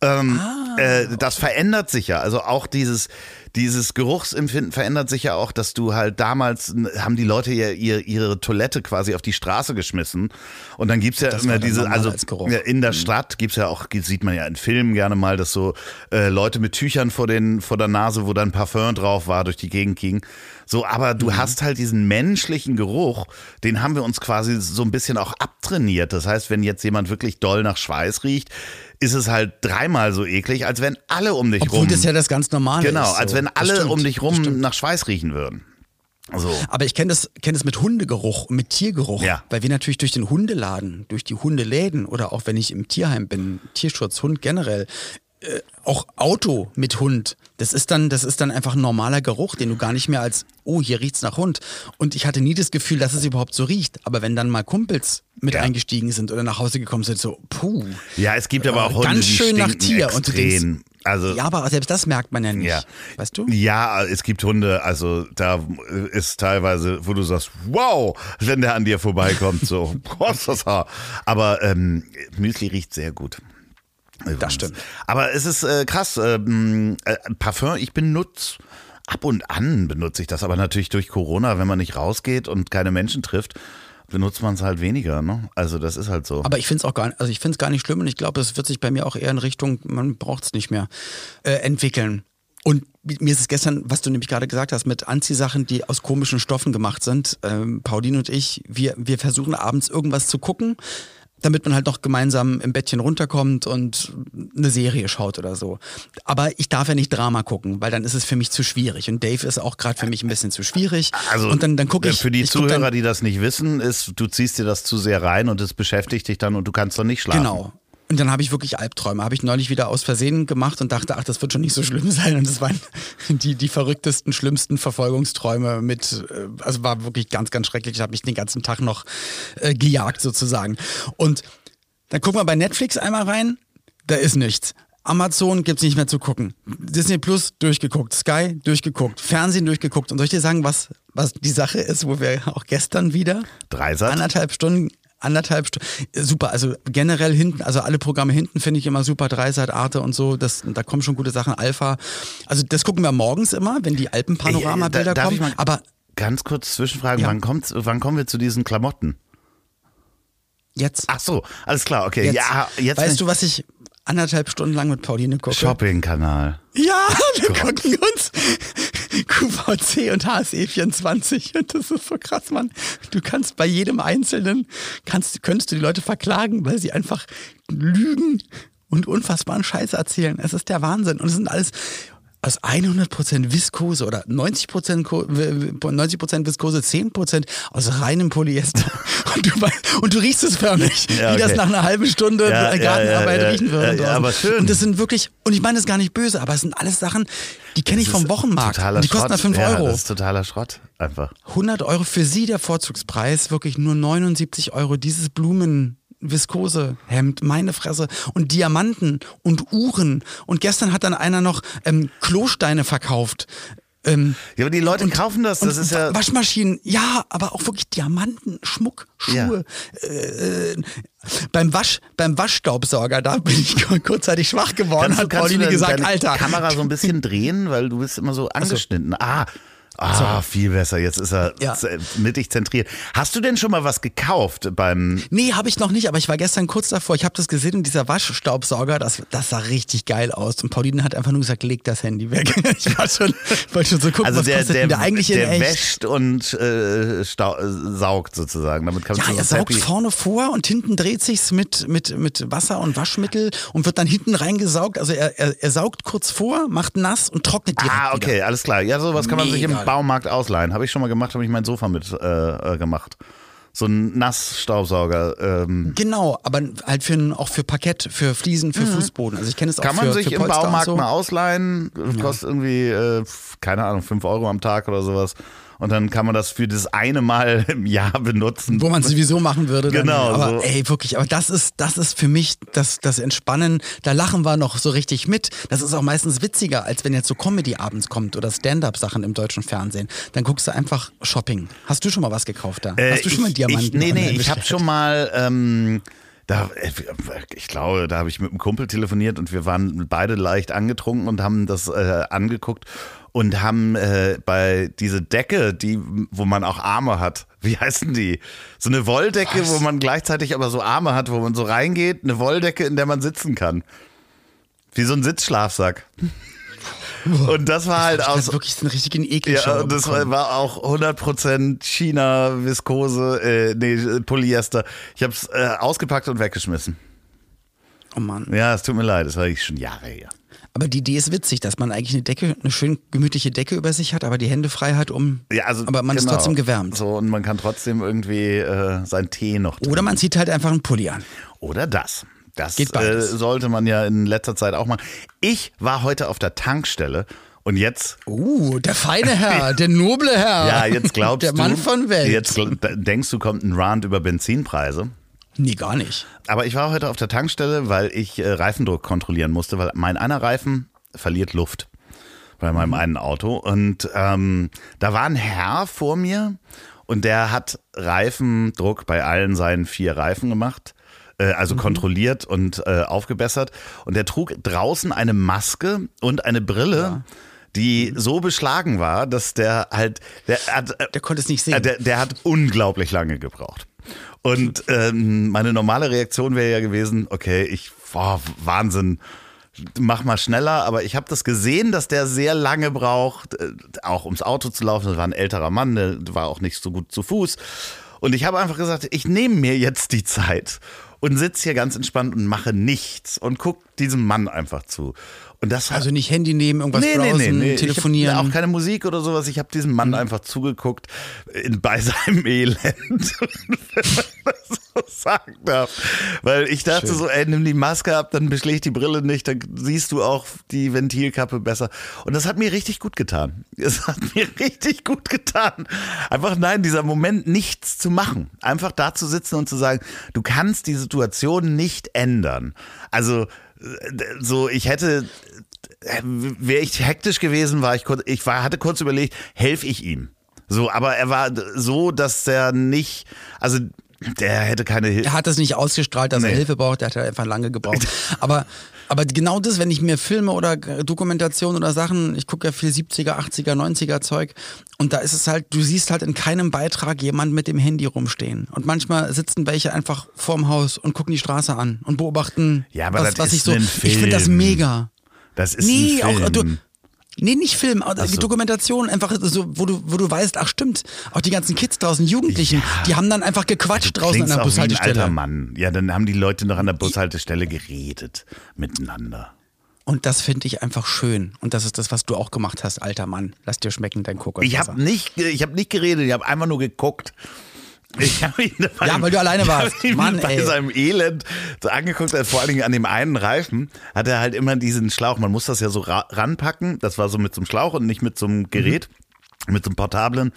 ähm, ah, äh, das verändert sich ja. Also auch dieses, dieses Geruchsempfinden verändert sich ja auch, dass du halt damals haben die Leute ja ihr, ihre Toilette quasi auf die Straße geschmissen. Und dann gibt's ja das immer diese, also als in der mhm. Stadt gibt's ja auch, sieht man ja in Filmen gerne mal, dass so äh, Leute mit Tüchern vor, den, vor der Nase, wo dann Parfum drauf war, durch die Gegend gingen. So, aber du mhm. hast halt diesen menschlichen Geruch, den haben wir uns quasi so ein bisschen auch abtrainiert. Das heißt, wenn jetzt jemand wirklich doll nach Schweiß riecht, ist es halt dreimal so eklig, als wenn alle um dich Obwohl rum. das ja das ganz normale Genau, ist, als wenn alle stimmt, um dich rum nach Schweiß riechen würden. So. Aber ich kenne das, kenn das mit Hundegeruch und mit Tiergeruch. Ja. Weil wir natürlich durch den Hundeladen, durch die Hundeläden oder auch wenn ich im Tierheim bin, Tierschutz, Hund generell, äh, auch Auto mit Hund. Das ist dann, das ist dann einfach ein normaler Geruch, den du gar nicht mehr als, oh, hier riecht's nach Hund. Und ich hatte nie das Gefühl, dass es überhaupt so riecht. Aber wenn dann mal Kumpels mit Ja. eingestiegen sind oder nach Hause gekommen sind, so, puh. Ja, es gibt aber auch Äh, Hunde, ganz die schön nach stinken Tier. Und du denkst, extrem. also Ja, aber selbst das merkt man ja nicht. Ja. Weißt du? Ja, es gibt Hunde, also da ist teilweise, wo du sagst, wow, wenn der an dir vorbeikommt, so, ist das Haar? Aber ähm, Müsli riecht sehr gut. Übrigens. stimmt. Aber es ist äh, krass, ähm, äh, Parfum, ich benutze, ab und an benutze ich das, aber natürlich durch Corona, wenn man nicht rausgeht und keine Menschen trifft, benutzt man es halt weniger, ne? Also das ist halt so. Aber ich finde es auch gar nicht, also ich finde es gar nicht schlimm und ich glaube, es wird sich bei mir auch eher in Richtung, man braucht es nicht mehr, äh, entwickeln. Und mir ist es gestern, was du nämlich gerade gesagt hast, mit Anziehsachen, die aus komischen Stoffen gemacht sind. Ähm, Pauline und ich, wir, wir versuchen abends irgendwas zu gucken, damit man halt noch gemeinsam im Bettchen runterkommt und eine Serie schaut oder so. Aber ich darf ja nicht Drama gucken, weil dann ist es für mich zu schwierig. Und Dave ist auch gerade für mich ein bisschen zu schwierig. Also und dann, dann gucke ich. für die ich Zuhörer, die das nicht wissen, ist, du ziehst dir das zu sehr rein und es beschäftigt dich dann und du kannst dann nicht schlafen. Genau. Und dann habe ich wirklich Albträume. Habe ich neulich wieder aus Versehen gemacht und dachte, ach, das wird schon nicht so schlimm sein. Und das waren die, die verrücktesten, schlimmsten Verfolgungsträume mit, äh, also war wirklich ganz, ganz schrecklich. Ich habe mich den ganzen Tag noch äh, gejagt sozusagen. Und dann gucken wir bei Netflix einmal rein, da ist nichts. Amazon gibt's nicht mehr zu gucken. Disney Plus durchgeguckt, Sky durchgeguckt, Fernsehen durchgeguckt. Und soll ich dir sagen, was, was die Sache ist, wo wir auch gestern wieder Dreisat? anderthalb Stunden anderthalb Stunden. Super, also generell hinten, also alle Programme hinten finde ich immer super, Dreisat, Arte und so, das, da kommen schon gute Sachen, Alpha. Also das gucken wir morgens immer, wenn die Alpenpanoramabilder kommen. Aber Ganz kurz zwischenfragen, Ja. wann, kommt's, wann kommen wir zu diesen Klamotten? jetzt, Ach so, alles klar, okay. jetzt, Ja, jetzt weißt du, was ich anderthalb Stunden lang mit Pauline gucke? Shopping-Kanal. Ja, wir gucken uns QVC und HSE 24 und das ist so krass, Mann. Du kannst bei jedem Einzelnen, kannst, könntest du die Leute verklagen, weil sie einfach lügen und unfassbaren Scheiß erzählen. Es ist der Wahnsinn und es sind alles aus 100% Viskose oder 90%, Ko- w- w- 90 Viskose, 10% aus reinem Polyester. Und du, und du riechst es förmlich, Ja, wie das okay. nach einer halben Stunde Ja, Gartenarbeit ja, riechen würde. ja, aber schön. Und das sind wirklich, und ich meine das gar nicht böse, aber es sind alles Sachen, die kenne ich vom Wochenmarkt. Die kosten da Schrott. 5 ja, Euro. Das ist totaler Schrott, einfach. 100 Euro für sie der Vorzugspreis, wirklich nur 79 Euro. Dieses Blumen. Viskosehemd, meine Fresse. Und Diamanten und Uhren. Und gestern hat dann einer noch ähm, Klosteine verkauft. Ähm, Ja, aber die Leute kaufen das, das und ist ja. Waschmaschinen, ja, aber auch wirklich Diamanten, Schmuck, Schuhe. Äh, beim, Wasch, beim Waschstaubsauger, da bin ich kurzzeitig schwach geworden, Kannst du, hat Pauline gesagt, Alter. Kamera so ein bisschen drehen, weil du bist immer so angeschnitten. Ah, ah, viel besser. Jetzt ist er Ja. mittig zentriert. Hast du denn schon mal was gekauft beim Nee, habe ich noch nicht, aber ich war gestern kurz davor. Ich habe das gesehen und dieser Waschstaubsauger, das, das sah richtig geil aus. Und Pauline hat einfach nur gesagt, leg das Handy weg. Ich war schon, wollte schon so gucken, Also was der, kostet der, der eigentlich in der echt. wäscht und äh, saugt sozusagen. Damit kannst Ja, er so saugt happy- vorne vor und hinten dreht sich's mit, mit, mit Wasser und Waschmittel und wird dann hinten reingesaugt. Also er, er, er saugt kurz vor, macht nass und trocknet direkt Ah, okay, wieder. alles klar. Ja, sowas kann man sich im Mega. Baumarkt ausleihen. Habe ich schon mal gemacht, habe ich mein Sofa mit äh, äh, gemacht. So ein Nassstaubsauger. Ähm, Genau, aber halt für, ein- auch für Parkett, für Fliesen, für Fußboden. Also ich kenne es auch Mhm. kann man für, sich für im Baumarkt so. mal ausleihen. Kostet irgendwie, äh, keine Ahnung, 5 Euro am Tag oder sowas. Und dann kann man das für das eine Mal im Jahr benutzen. Wo man es sowieso machen würde. Dann. Genau, Aber so. ey, wirklich, aber das ist, das ist für mich das, das Entspannen. Da lachen wir noch so richtig mit. Das ist auch meistens witziger, als wenn jetzt so Comedy abends kommt oder Stand-up-Sachen im deutschen Fernsehen. Dann guckst du einfach Shopping. Hast du schon mal was gekauft da? Äh, Hast du schon mal ich, Diamanten? Ich, nee, nee, ich habe schon mal, ähm, da, äh, ich glaube, da habe ich mit einem Kumpel telefoniert und wir waren beide leicht angetrunken und haben das äh, angeguckt und haben äh, bei diese Decke, die, wo man auch Arme hat, wie heißen die? So eine Wolldecke, Was? wo man gleichzeitig aber so Arme hat, wo man so reingeht, eine Wolldecke, in der man sitzen kann. Wie so ein Sitzschlafsack. Und das war halt aus, hab wirklich so einen richtigen Ekelschau ja, und das war, war auch 100% China, Viskose, äh, nee, Polyester. Ich habe es äh, ausgepackt und weggeschmissen. Oh Mann. Ja, es tut mir leid, das war ich schon Jahre her. Aber die Idee ist witzig, dass man eigentlich eine Decke, eine schön gemütliche Decke über sich hat, aber die Hände frei hat, um. Ja, also, aber man ist genau. trotzdem gewärmt. So, und man kann trotzdem irgendwie äh, seinen Tee noch trinken. Oder man zieht halt einfach einen Pulli an. Oder das. Das äh, sollte man ja in letzter Zeit auch machen. Ich war heute auf der Tankstelle und jetzt Uh, der feine Herr, der noble Herr. Ja, jetzt glaubst der du. Mann von Welt. Jetzt denkst du, kommt ein Rant über Benzinpreise. Nee, gar nicht. Aber ich war heute auf der Tankstelle, weil ich äh, Reifendruck kontrollieren musste, weil mein einer Reifen verliert Luft bei meinem einen Auto. Und ähm, da war ein Herr vor mir und der hat Reifendruck bei allen seinen vier Reifen gemacht. Äh, Also kontrolliert und äh, aufgebessert. Und der trug draußen eine Maske und eine Brille, die so beschlagen war, dass der halt, der hat, äh, Der konnte es nicht sehen. Der, der hat unglaublich lange gebraucht. Und ähm, meine normale Reaktion wäre ja gewesen, okay, ich, boah, Wahnsinn, mach mal schneller. Aber ich habe das gesehen, dass der sehr lange braucht, äh, auch ums Auto zu laufen. Das war ein älterer Mann, der war auch nicht so gut zu Fuß. Und ich habe einfach gesagt, ich nehme mir jetzt die Zeit und sitze hier ganz entspannt und mache nichts und guck diesem Mann einfach zu. Und das Also nicht Handy nehmen, irgendwas browsen, telefonieren. Ich hab auch keine Musik oder sowas. Ich habe diesem Mann einfach zugeguckt in, bei seinem Elend, wenn man das so sagen darf. Weil ich dachte Schön. so, ey, nimm die Maske ab, dann beschlägt die Brille nicht, dann siehst du auch die Ventilkappe besser. Und das hat mir richtig gut getan. Es hat mir richtig gut getan. Einfach nein, dieser Moment nichts zu machen. Einfach da zu sitzen und zu sagen, du kannst die Situation nicht ändern. Also so, ich hätte wäre ich hektisch gewesen, war ich kurz, ich war, hatte kurz überlegt, helfe ich ihm. So, aber er war so, dass er nicht, also der hätte keine Hilfe. Er hat das nicht ausgestrahlt, dass er Nee. Hilfe braucht, der hat einfach lange gebraucht. Aber, aber genau das, wenn ich mir Filme oder Dokumentation oder Sachen, ich gucke ja viel 70er, 80er, 90er Zeug und da ist es halt, du siehst halt in keinem Beitrag jemand mit dem Handy rumstehen. Und manchmal sitzen welche einfach vorm Haus und gucken die Straße an und beobachten, Ja, aber was, das was ist ich so. ein Ich finde das Film. mega. Das ist Nee, ein Film. auch du, Nee, nicht Film, aber die so. Dokumentation, einfach so, wo du, wo du weißt, ach stimmt, auch die ganzen Kids draußen, Jugendlichen, Ja. die haben dann einfach gequatscht draußen an der auch wie ein alter Bushaltestelle. Mann. Ja, dann haben die Leute noch an der Bushaltestelle geredet miteinander. Und das finde ich einfach schön. Und das ist das, was du auch gemacht hast, alter Mann. Lass dir schmecken, dein Kokoswasser. Ich habe nicht, ich habe nicht geredet, ich habe einfach nur geguckt. Ich hab ihn bei- Ja, weil du alleine ich warst. ihn Mann, bei ey. seinem Elend so angeguckt, äh, vor allen Dingen an dem einen Reifen, hat er halt immer diesen Schlauch. Man muss das ja so ra ranpacken. Das war so mit so einem Schlauch und nicht mit so einem Gerät, mit so einem portablen.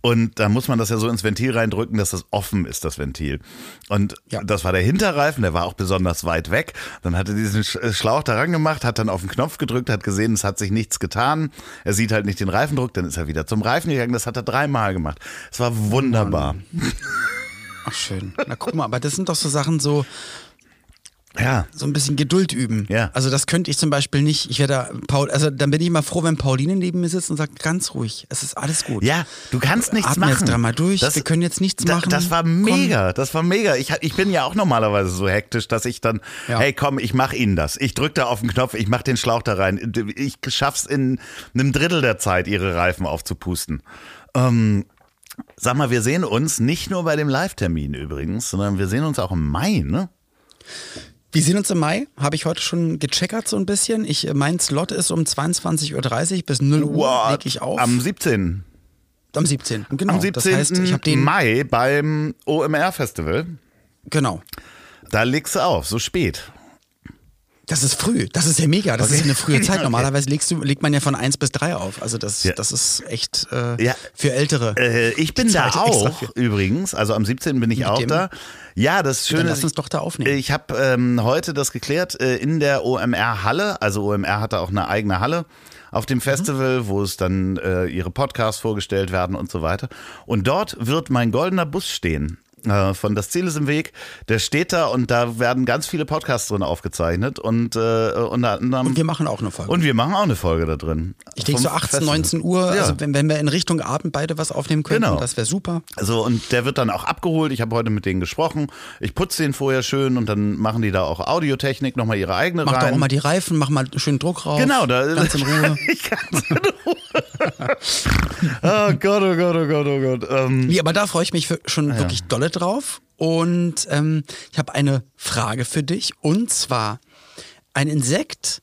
Und da muss man das ja so ins Ventil reindrücken, dass das offen ist, das Ventil. Und Ja. das war der Hinterreifen, der war auch besonders weit weg. Dann hat er diesen äh, Schlauch da rangemacht, hat dann auf den Knopf gedrückt, hat gesehen, es hat sich nichts getan. Er sieht halt nicht den Reifendruck, dann ist er wieder zum Reifen gegangen. Das hat er dreimal gemacht. Es war wunderbar. Ach, schön. Na guck mal, aber das sind doch so Sachen so, Ja. so ein bisschen Geduld üben. Ja. Also das könnte ich zum Beispiel nicht. Ich werde Paul, also dann bin ich mal froh, wenn Pauline neben mir sitzt und sagt, ganz ruhig, es ist alles gut. Ja, du kannst nichts Atme machen. jetzt dreimal durch, wir können jetzt nichts da, machen. Das war Komm. mega, das war mega. Ich, ich bin ja auch normalerweise so hektisch, dass ich dann, Ja. hey komm, ich mach Ihnen das. Ich drück da auf den Knopf, ich mach den Schlauch da rein. Ich schaff's in einem Drittel der Zeit, Ihre Reifen aufzupusten. Ähm, sag mal, wir sehen uns nicht nur bei dem Live-Termin übrigens, sondern wir sehen uns auch im Mai, ne? Wir sehen uns im Mai, habe ich heute schon gecheckert so ein bisschen. Ich, äh, mein Slot ist um 22.30 Uhr bis 0 Uhr What? leg ich auf. Am 17. Am 17. Genau. Am 17. Das heißt, ich habe den. Mai beim OMR-Festival. Genau. Da legst du auf, so spät. Das ist früh. Das ist ja mega. Das Okay. ist eine frühe Zeit. Normalerweise legst du, legt man ja von 1 bis 3 auf. Also das, Ja. das ist echt äh, Ja. für Ältere. Äh, ich bin da auch übrigens, also am 17. bin ich Mit auch da. Ja, das Schöne Dann lass ist, uns doch da aufnehmen. ich habe ähm, heute das geklärt äh, in der OMR-Halle. Also OMR hatte auch eine eigene Halle auf dem Festival, wo es dann äh, ihre Podcasts vorgestellt werden und so weiter. Und dort wird mein goldener Bus stehen. Äh, Von Das Ziel ist im Weg. Der steht da und da werden ganz viele Podcasts drin aufgezeichnet und, äh, unter anderem, Und wir machen auch eine Folge. und wir machen auch eine Folge da drin. ich denke so Vom 18, Festival. 19 Uhr, Ja. also wenn, wenn wir in Richtung Abend beide was aufnehmen könnten, Genau. das wäre super. So, und der wird dann auch abgeholt. Ich habe heute mit denen gesprochen. Ich putze den vorher schön und dann machen die da auch Audiotechnik, nochmal ihre eigene Mach rein. doch auch mal die Reifen, mach mal schön Druck rauf. Genau, da Ganz in Ruhe. ganz in Ruhe. oh Gott, oh Gott, oh Gott, oh Gott. Ähm, Nee, aber da freue ich mich schon wirklich dolle drauf. Und ähm, ich habe eine Frage für dich. Und zwar ein Insekt,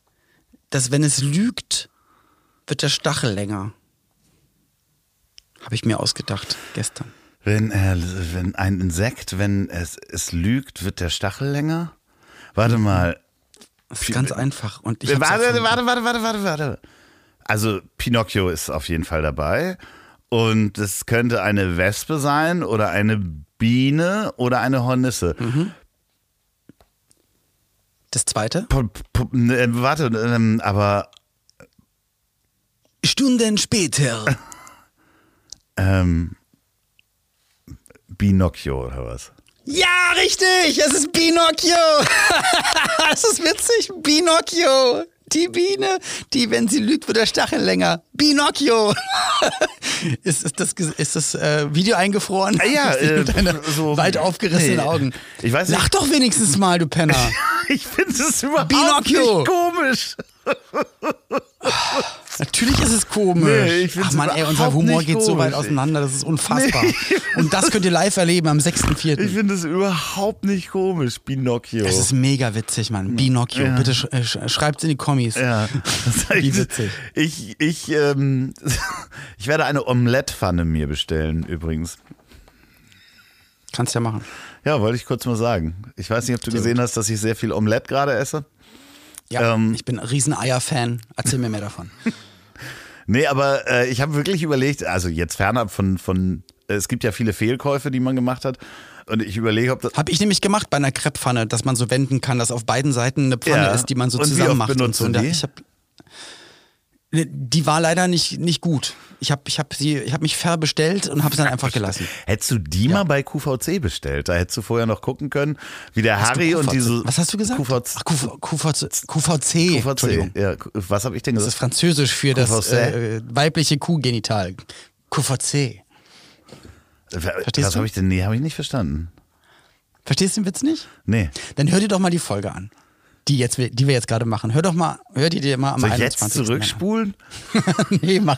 das, wenn es lügt, wird der Stachel länger. Habe ich mir ausgedacht gestern. wenn, äh, wenn ein Insekt, wenn es, es lügt, wird der Stachel länger. Warte mal. Das ist ganz einfach. Und ich Warte, warte, warte, warte, warte, warte. Also Pinocchio ist auf jeden Fall dabei. Und es könnte eine Wespe sein oder eine Biene oder eine Hornisse. Mhm. Das zweite? P p äh, warte, ähm, aber Stunden später. ähm, Binocchio oder was? Ja, richtig! Es ist Pinocchio! Es ist witzig, Pinocchio! Die Biene, die, wenn sie lügt, wird der Stachel länger. Pinocchio! ist, ist das, ist das äh, Video eingefroren? Ah, ja, Mit äh, deinen so- weit aufgerissenen nee. Augen. Ich weiß nicht- Lach doch wenigstens mal, du Penner. Ich finde es überhaupt Pinocchio. nicht komisch. Natürlich ist es komisch. Nee, ich Ach man, ey, unser Humor geht so weit komisch. auseinander, das ist unfassbar. Nee. Und das könnt ihr live erleben am 6.4. Ich finde es überhaupt nicht komisch, Pinocchio. Es ist mega witzig, Mann. Pinocchio. Ja. Bitte sch äh, sch schreibt's in die Kommis. ja, das Wie ich, witzig. Ich, ich, ähm, ich werde eine Omelette-Pfanne mir bestellen, übrigens. Kannst ja machen. Ja, wollte ich kurz mal sagen. Ich weiß nicht, ob du gesehen hast, dass ich sehr viel Omelette gerade esse. Ja, Ähm. ich bin ein riesen Eier-Fan. Erzähl mir mehr davon. Nee, aber äh, ich habe wirklich überlegt, also jetzt fernab von, von, es gibt ja viele Fehlkäufe, die man gemacht hat. Und ich überlege, ob das. Hab ich nämlich gemacht bei einer Krepppfanne, dass man so wenden kann, dass auf beiden Seiten eine Pfanne Ja. ist, die man so Und zusammen macht. Und so. Und da-? Ich hab, die war leider nicht, nicht gut. Ich habe ich hab sie, ich hab mich verbestellt und habe es dann einfach gelassen. Hättest du die mal bei QVC bestellt? Da hättest du vorher noch gucken können, wie der Hast Harry und diese. Was hast du gesagt? QVC. Ach, QV, QVC. QVC. Ja, was habe ich denn Das gesagt? ist französisch für das QVC. äh, weibliche Kuhgenital. QVC. was du? habe ich denn? Nee, habe ich nicht verstanden. Verstehst du den Witz nicht? Nee. Dann hör dir doch mal die Folge an. Die, jetzt, die wir jetzt gerade machen. Hör doch mal, hör die dir mal am Soll ich jetzt 21. zurückspulen? an. nee, mach.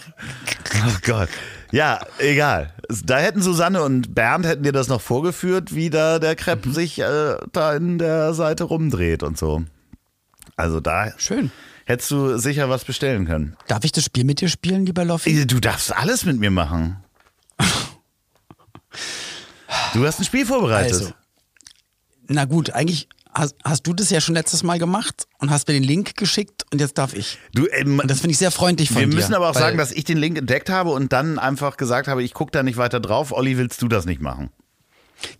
Oh Gott. Ja, egal. Da hätten Susanne und Bernd hätten dir das noch vorgeführt, wie da der Crepe sich äh, da in der Seite rumdreht und so. Also da Schön. hättest du sicher was bestellen können. Darf ich das Spiel mit dir spielen, lieber Loffi? Du darfst alles mit mir machen. Du hast ein Spiel vorbereitet. Also, na gut, eigentlich hast, hast du das ja schon letztes Mal gemacht und hast mir den Link geschickt und jetzt darf ich. Du, ähm, Und das finde ich sehr freundlich von wir dir. müssen aber auch sagen, dass ich den Link entdeckt habe und dann einfach gesagt habe, ich gucke da nicht weiter drauf. Olli, willst du das nicht machen?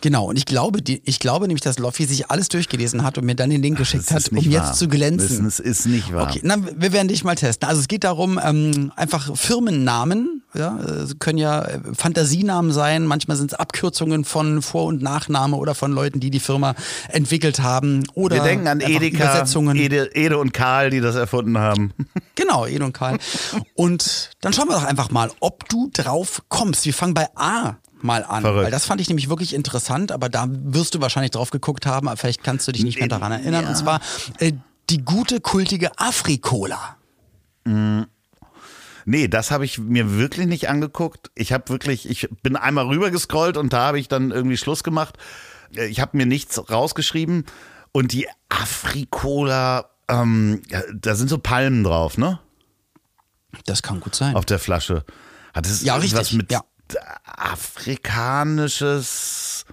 Genau, und ich glaube, die, ich glaube nämlich, dass Loffi sich alles durchgelesen hat und mir dann den Link geschickt hat, um nicht jetzt wahr. zu glänzen. Das ist nicht wahr. Okay, na, wir werden dich mal testen. Also es geht darum, ähm, einfach Firmennamen, ja, äh, können ja äh, Fantasienamen sein, manchmal sind es Abkürzungen von Vor- und Nachname oder von Leuten, die die Firma entwickelt haben. Oder Wir denken an Edeka, Übersetzungen. Ede, Ede und Karl, die das erfunden haben. Genau, Ed und Karl. Und dann schauen wir doch einfach mal, ob du drauf kommst. Wir fangen bei A mal an, Verrückt. weil das fand ich nämlich wirklich interessant, aber da wirst du wahrscheinlich drauf geguckt haben, aber vielleicht kannst du dich nicht mehr daran erinnern. Ja. Und zwar äh, die gute, kultige Afrikola. Nee, das habe ich mir wirklich nicht angeguckt. Ich habe wirklich, ich bin einmal rüber gescrollt und da habe ich dann irgendwie Schluss gemacht. Ich habe mir nichts rausgeschrieben und die Afrikola, ähm, da sind so Palmen drauf, ne? Das kann gut sein. Auf der Flasche. Hat es Ja, richtig, mit ja. Afrikanisches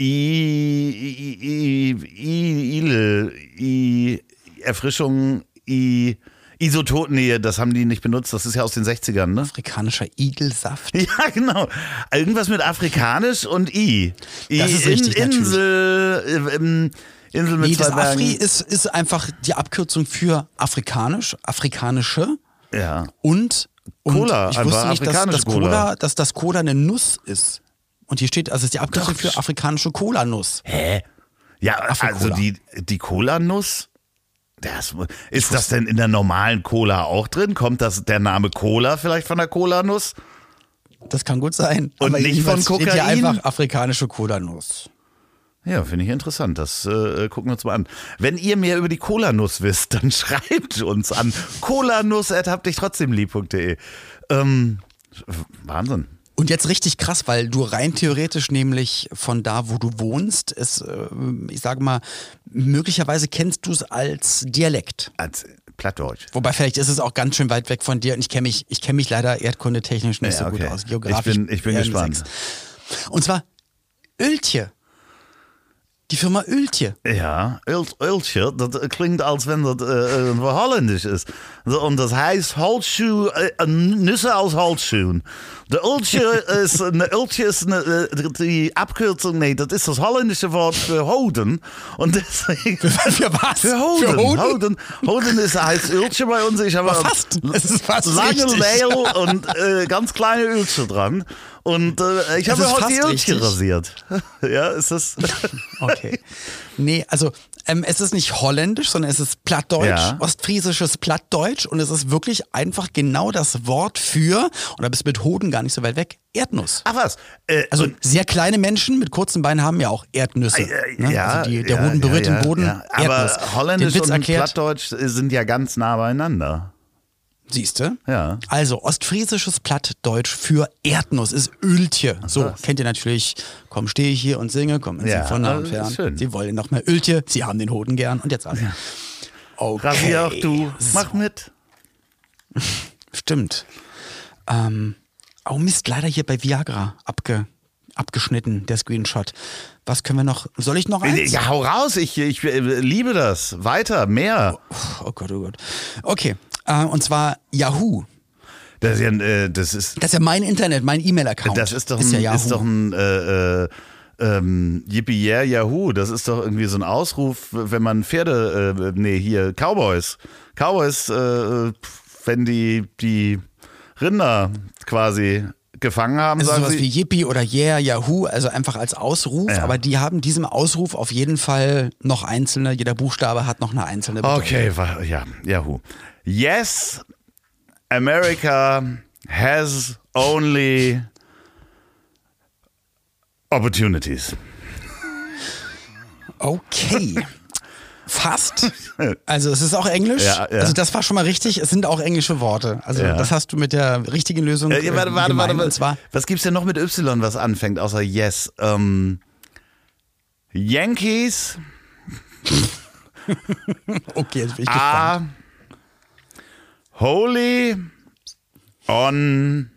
I, I, I, I, Idel, I, Erfrischung, I, Isotop, nee, das haben die nicht benutzt, das ist ja aus den 60ern, ne? Afrikanischer Igelsaft. Ja, genau. Irgendwas mit afrikanisch und I. I Das ist richtig, In, natürlich. Insel, äh, ähm, Insel mit Nee, zwei das Afri Bergen. ist, ist einfach die Abkürzung für afrikanisch, afrikanische Ja. und, und Cola, ich wusste nicht, dass, dass, Cola. Cola, dass das Cola eine Nuss ist. Und hier steht, also es ist die Abkürzung Doch. für afrikanische Cola-Nuss. Hä? Ja, Afrikola. also die, die Cola-Nuss, das, ist das denn in der normalen Cola auch drin? Kommt das der Name Cola vielleicht von der Cola-Nuss? Das kann gut sein. Und Aber nicht von steht hier Kokain? einfach afrikanische Cola-Nuss. Ja, finde ich interessant. Das äh, gucken wir uns mal an. Wenn ihr mehr über die Cola-Nuss wisst, dann schreibt uns an colanuss.habdichtrotzdemlieb.de. Ähm, Wahnsinn. Und jetzt richtig krass, weil du rein theoretisch nämlich von da, wo du wohnst, es, äh, ich sage mal, möglicherweise kennst du es als Dialekt. Als Plattdeutsch. Wobei vielleicht ist es auch ganz schön weit weg von dir und ich kenne mich, ich kenne mich leider erdkundetechnisch nicht Ja, so gut okay. aus. Geografisch Ich bin- ich bin gespannt. Sechs. Und zwar Öltje. Die Firma Öltje. Ja, Öl- Öltje, das klingt, als wenn das äh, äh, holländisch ist. So, Und das heißt Holzschuh, äh, Nüsse aus Holzschuhen. Der Öltje ist, eine Öltje die Abkürzung, nee, das ist das holländische Wort für Hoden. Und deswegen... Für was? Für Hoden. Für Hoden? Hoden. Hoden ist, heißt Öltje bei uns. Ich habe fast. Fast lange. Nail und äh, ganz kleine Ölche dran. Und äh, ich habe heute die richtig. rasiert. ja, ist das... Okay. Nee, also ähm, es ist nicht holländisch, sondern es ist Plattdeutsch, Ja. ostfriesisches Plattdeutsch und es ist wirklich einfach genau das Wort für, und da bist du mit Hoden gar nicht so weit weg, Erdnuss. Ach was. Äh, Also sehr kleine Menschen mit kurzen Beinen haben ja auch Erdnüsse. Äh, ne? Ja, also die, der ja, Hoden berührt ja, den Boden. ja. Erdnuss. Aber Holländisch und erklärt, Plattdeutsch sind ja ganz nah beieinander. Siehst du? Ja. Also ostfriesisches Plattdeutsch für Erdnuss ist Öltje. So kennt ihr natürlich. Komm, stehe ich hier und singe, komm, Ja, Sie von nah und fern. schön. Sie wollen noch mehr Öltje. Sie haben den Hoden gern und jetzt alle. Okay. Rasier auch du. Mach mit. Stimmt. Ähm, oh Mist, leider hier bei Viagra abge, abgeschnitten, der Screenshot. Was können wir noch? Soll ich noch eins? Ja, hau raus. Ich, ich äh, liebe das. Weiter, mehr. Oh Gott, oh Gott. Okay, äh, und zwar Yahoo. Das ist, ja, äh, das ist, Das ist ja mein Internet, mein E-Mail-Account. das ist doch ist ein, ja Yahoo. ist doch ein äh, äh, ähm, Yippie yeah Yahoo. Das ist doch irgendwie so ein Ausruf, wenn man Pferde, äh, nee, hier, Cowboys. Cowboys, äh, wenn die, die Rinder quasi gefangen haben, also sagen sowas sie. wie Yippie oder Yeah, Yahoo, also einfach als Ausruf, Ja. aber die haben diesem Ausruf auf jeden Fall noch einzelne, jeder Buchstabe hat noch eine einzelne Bedeutung. Okay, ja, Yahoo. Yes, America has only opportunities. Okay. Fast. Also es ist auch Englisch. Ja, ja. Also das war schon mal richtig. Es sind auch englische Worte. Also Ja. das hast du mit der richtigen Lösung Äh, warte, warte, gemeint. warte, zwar Was gibt's denn noch mit Y, was anfängt, außer Yes? Ähm, Yankees okay, jetzt bin ich gespannt. are holy on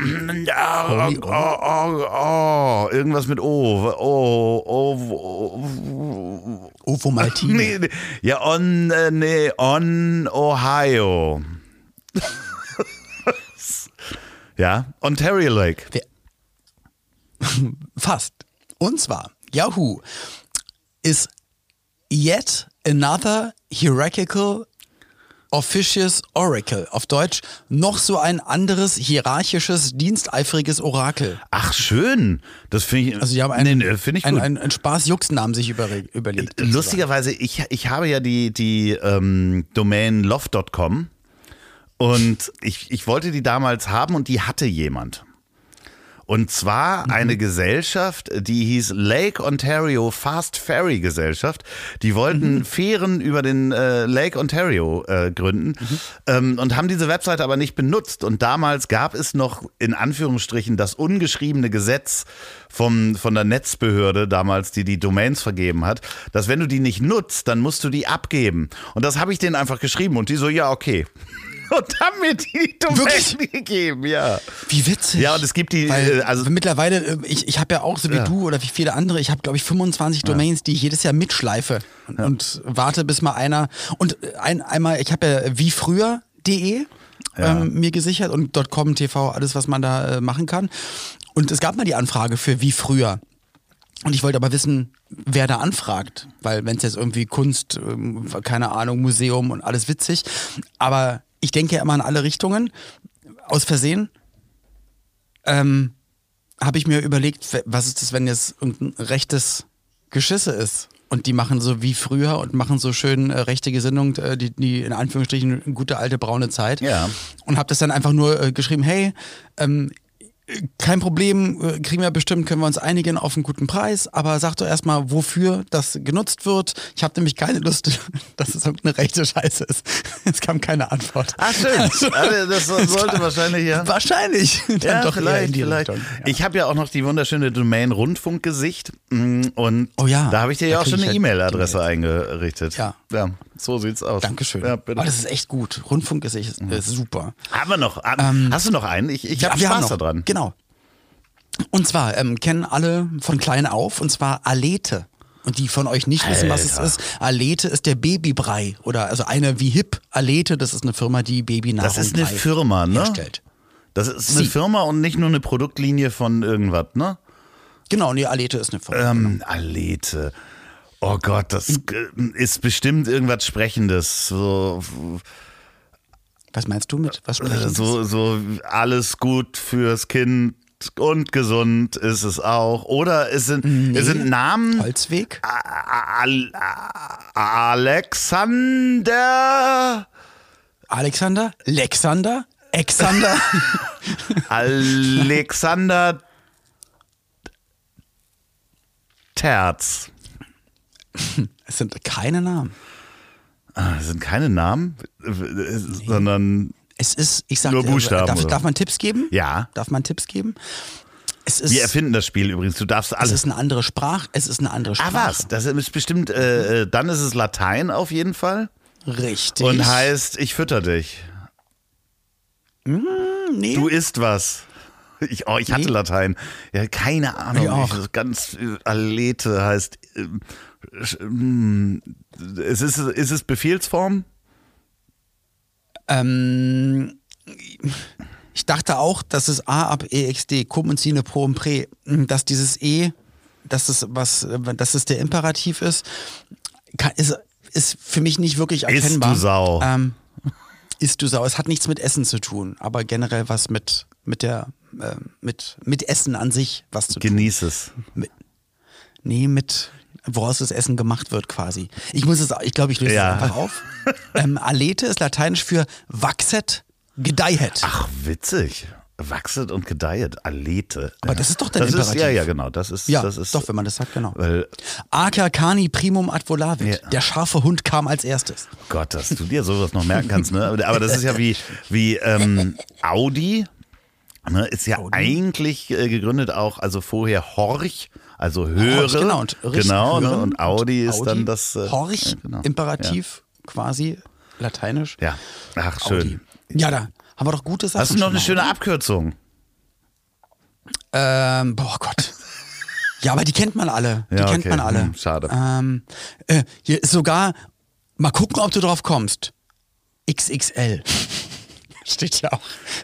Holy oh, oh, oh, oh, irgendwas mit O. Oh, oh, oh, Ovo Maltine. nee, nee. Ja, on, äh, nee, on Ohio. ja, Ontario Lake. Fast. Und zwar, Yahoo is yet another hierarchical officious oracle. Auf Deutsch noch so ein anderes hierarchisches, diensteifriges Orakel. Ach, schön. Das finde ich, Also die haben einen, nee, ich einen, einen, einen Spaß-Jux-Namen sich überlegt. Lustigerweise, ich, ich habe ja die, die ähm, Domain loft.com und ich, ich wollte die damals haben und die hatte jemand. Und zwar Mhm. eine Gesellschaft, die hieß Lake Ontario Fast Ferry Gesellschaft. Die wollten Mhm. Fähren über den äh, Lake Ontario äh, gründen Mhm. ähm, und haben diese Webseite aber nicht benutzt. Und damals gab es noch in Anführungsstrichen das ungeschriebene Gesetz vom, von der Netzbehörde damals, die die Domains vergeben hat, dass wenn du die nicht nutzt, dann musst du die abgeben. Und das habe ich denen einfach geschrieben und die so, ja, okay. Und haben mir die Domain gegeben, ja. Wie witzig. Ja, und es gibt die, Weil äh, also mittlerweile, äh, ich, ich habe ja auch, so wie Ja. du oder wie viele andere, ich habe, glaube ich, 25 Domains, die ich jedes Jahr mitschleife und, und warte, bis mal einer. Und ein, einmal, ich habe ja wie früher.de ähm, mir gesichert und .com, TV, alles, was man da äh, machen kann. Und es gab mal die Anfrage für wie früher. Und ich wollte aber wissen, wer da anfragt, weil wenn es jetzt irgendwie Kunst, ähm, keine Ahnung, Museum und alles witzig, aber ich denke ja immer in alle Richtungen, aus Versehen, ähm, habe ich mir überlegt, was ist das, wenn jetzt irgendein rechtes Geschisse ist? Und die machen so wie früher und machen so schön äh, rechte Gesinnung, äh, die, die in Anführungsstrichen gute alte braune Zeit. Ja. Und habe das dann einfach nur äh, geschrieben, hey, ähm, kein Problem, äh, kriegen wir bestimmt, können wir uns einigen auf einen guten Preis, aber sag doch erstmal, wofür das genutzt wird. Ich habe nämlich keine Lust, dass es irgendeine rechte Scheiße ist. Es kam keine Antwort. Ach schön. Also, das sollte kam- wahrscheinlich ja. Wahrscheinlich. Dann Ja, doch vielleicht, in die vielleicht. Richtung. Ja. Ich habe ja auch noch die wunderschöne Domain Rundfunkgesicht mm, und Oh ja, da habe ich dir ja auch schon eine halt E-Mail-Adresse eingerichtet. Ja. ja, so sieht's aus. Dankeschön. Ja, bitte. Aber das ist echt gut. Rundfunk ist, echt, ist super. haben wir noch? Ähm, Hast du noch einen? Ich, ich habe Ja, wir haben Spaß noch, daran. Genau. Und zwar ähm, kennen alle von klein auf, und zwar Alete. Und die von euch nicht wissen, was es Alter. ist. Alete ist der Babybrei. Oder also eine wie Hip. Alete, das ist eine Firma, die Babynahrung Das ist eine Firma, ne? herstellt. Das ist eine Sie. Firma und nicht nur eine Produktlinie von irgendwas, ne? Genau, nee, Alete ist eine Firma. Ähm, Alete. Oh Gott, das äh, ist bestimmt irgendwas Sprechendes. So, was meinst du mit? Was äh, sprechen so, so alles gut fürs Kind und gesund ist es auch. Oder es sind, es sind Namen. Holzweg? Al Alexander. Alexander? Lexander? Exander? Alexander Terz. es sind keine Namen. Ah, Das sind keine Namen, äh, sondern Es ist, ich sag Nur Buchstaben, darf, darf man Tipps geben? Ja. Darf man Tipps geben? Es ist, wir erfinden das Spiel übrigens. Du darfst es alles. ist eine andere Sprache. Es ist eine andere Ah, Sprache. was? Das ist bestimmt, äh, äh, dann ist es Latein auf jeden Fall. Richtig. Und heißt, ich fütter dich. nee. Du isst was. Ich, oh, ich hatte Nee. Latein. Ja, keine Ahnung. Ich auch. Ich, ganz äh, Alete heißt. ähm, Es ist, ist es Befehlsform? Ähm, ich dachte auch, dass es A ab EXD, cum und sine pro und pre, dass dieses E, dass es was, dass es der Imperativ ist, kann, ist, ist für mich nicht wirklich erkennbar. du Sau. Ähm, isst du Sau. Es hat nichts mit Essen zu tun, aber generell was mit, mit der, äh, mit, mit Essen an sich was zu tun. Genieß es. Nee, mit woraus das Essen gemacht wird quasi. Ich muss es, ich glaube, ich löse Ja. es einfach auf. Ähm, Alete ist lateinisch für wachset, gedeihet. Ach, witzig. Wachset und gedeihet. Alete. Aber ja. das ist doch der das ist, Imperativ. Ja, ja, genau. Das ist, ja, das ist, doch, wenn man das sagt, genau. Weil, Acer cani primum ad volavit. Ja. Der scharfe Hund kam als erstes. Gott, dass du dir sowas noch merken kannst, ne? Aber das ist ja wie, wie ähm, Audi. Ne, ist ja eigentlich äh, gegründet auch, also vorher Horch, also höre. Horch, genau, und genau, ne? hören und Audi ist Audi, dann das. Äh, Horch, ja, genau. Imperativ, quasi lateinisch. Ja. ja. Ach, schön. Audi. Ja, da haben wir doch gute Sachen. Hast du noch eine schöne? Abkürzung? Ähm, boah Gott. Ja, aber die kennt man alle. Die Ja, kennt okay. man alle. Hm, schade. Ähm, äh, hier ist sogar, mal gucken, ob du drauf kommst. XXL. Steht ja auch.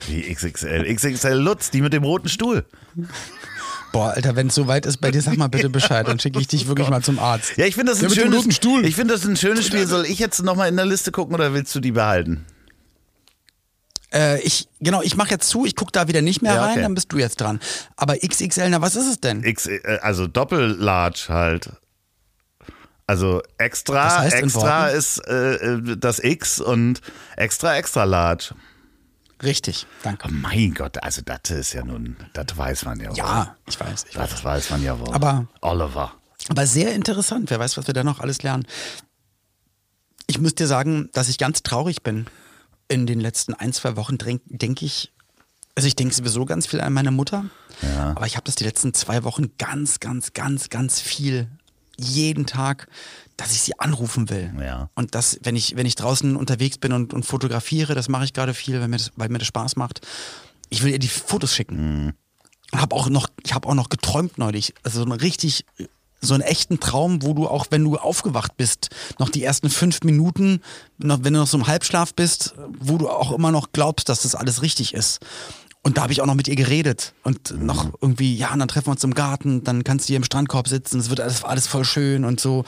Wie XXL. XXL Lutz, die mit dem roten Stuhl. Boah, Alter, wenn es so weit ist bei dir, sag mal bitte Bescheid, dann schicke ich dich wirklich mal zum Arzt. Ja, ich finde das ein schönes. Ich finde das ein schönes Spiel. Soll ich jetzt nochmal in der Liste gucken oder willst du die behalten? Äh, ich, genau, ich mache jetzt zu, ich gucke da wieder nicht mehr Ja, rein, okay. dann bist du jetzt dran. Aber XXL, na, was ist es denn? X, äh, also Doppel-Large halt. Also extra, Das heißt extra ist äh, äh, das X und extra, extra large. Richtig, danke. Oh mein Gott, also das ist ja nun, das weiß man ja wohl. Ja, ich weiß, ich weiß. Das weiß man ja wohl. Aber- Oliver. Aber sehr interessant, wer weiß, was wir da noch alles lernen. Ich muss dir sagen, dass ich ganz traurig bin. In den letzten ein, zwei Wochen denke ich, also ich denke sowieso ganz viel an meine Mutter, Ja. aber ich habe das die letzten zwei Wochen ganz, ganz, ganz, ganz viel, jeden Tag, dass ich sie anrufen will. Ja. Und das, wenn ich, wenn ich draußen unterwegs bin und, und fotografiere, das mache ich gerade viel, weil mir, das, weil mir das Spaß macht. Ich will ihr die Fotos schicken. Und hab auch noch, ich habe auch noch geträumt neulich. Also so einen richtig, so einen echten Traum, wo du auch, wenn du aufgewacht bist, noch die ersten fünf Minuten, noch, wenn du noch so im Halbschlaf bist, wo du auch immer noch glaubst, dass das alles richtig ist. Und da habe ich auch noch mit ihr geredet und noch irgendwie, ja, und dann treffen wir uns im Garten, dann kannst du hier im Strandkorb sitzen, es wird alles, alles voll schön und so.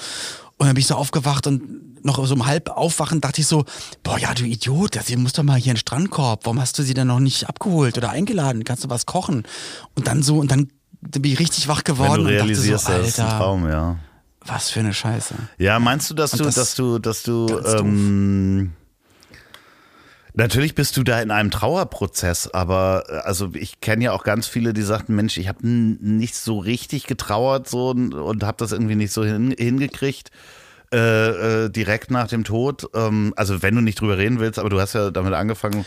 Und dann bin ich so aufgewacht und noch so um halb aufwachen dachte ich so, boah, ja, du Idiot, sie muss doch mal hier in den Strandkorb. Warum hast du sie denn noch nicht abgeholt oder eingeladen? Kannst du was kochen? Und dann so, und dann bin ich richtig wach Wenn geworden du realisierst, und dachte das so, ist ein Alter, Traum, ja. was für eine Scheiße. Ja, meinst du, dass Und du, das- dass du, dass du, ähm, natürlich bist du da in einem Trauerprozess, aber äh, also ich kenne ja auch ganz viele, die sagten, Mensch, ich habe nicht so richtig getrauert so und, und habe das irgendwie nicht so hin, hingekriegt. Äh, äh, direkt nach dem Tod, ähm, also wenn du nicht drüber reden willst, aber du hast ja damit angefangen.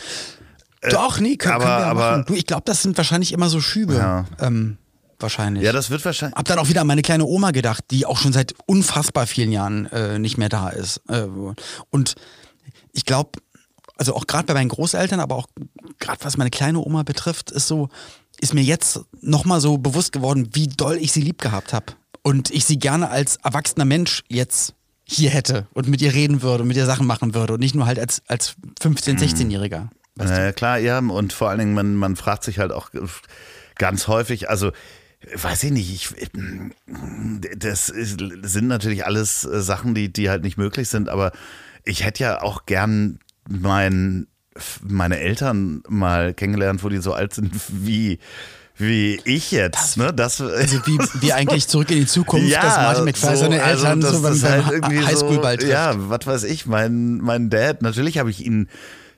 Doch, nee, können, aber- können wir ja aber- machen. Du, ich glaube, das sind wahrscheinlich immer so Schübe. Ja. Ähm, wahrscheinlich. Ja, das wird wahrscheinlich. Hab dann auch wieder an meine kleine Oma gedacht, die auch schon seit unfassbar vielen Jahren äh, nicht mehr da ist. Äh, und ich glaube, also auch gerade bei meinen Großeltern, aber auch gerade was meine kleine Oma betrifft, ist so, ist mir jetzt nochmal so bewusst geworden, wie doll ich sie lieb gehabt habe. Und ich sie gerne als erwachsener Mensch jetzt hier hätte und mit ihr reden würde und mit ihr Sachen machen würde und nicht nur halt als, als 15-, 16-Jähriger. Weißt naja, klar, ja. Und vor allen Dingen, man, man fragt sich halt auch ganz häufig, also weiß ich nicht, ich, das ist, sind natürlich alles Sachen, die, die halt nicht möglich sind, aber ich hätte ja auch gern mein, meine Eltern mal kennengelernt, wo die so alt sind wie wie ich jetzt, das, ne? Das, also wie, wie eigentlich zurück in die Zukunft, ja, dass Martin McFly so, seine also Eltern also so beim, beim halt Highschool-Ball trifft. Ja, was weiß ich, mein, mein Dad, natürlich habe ich ihn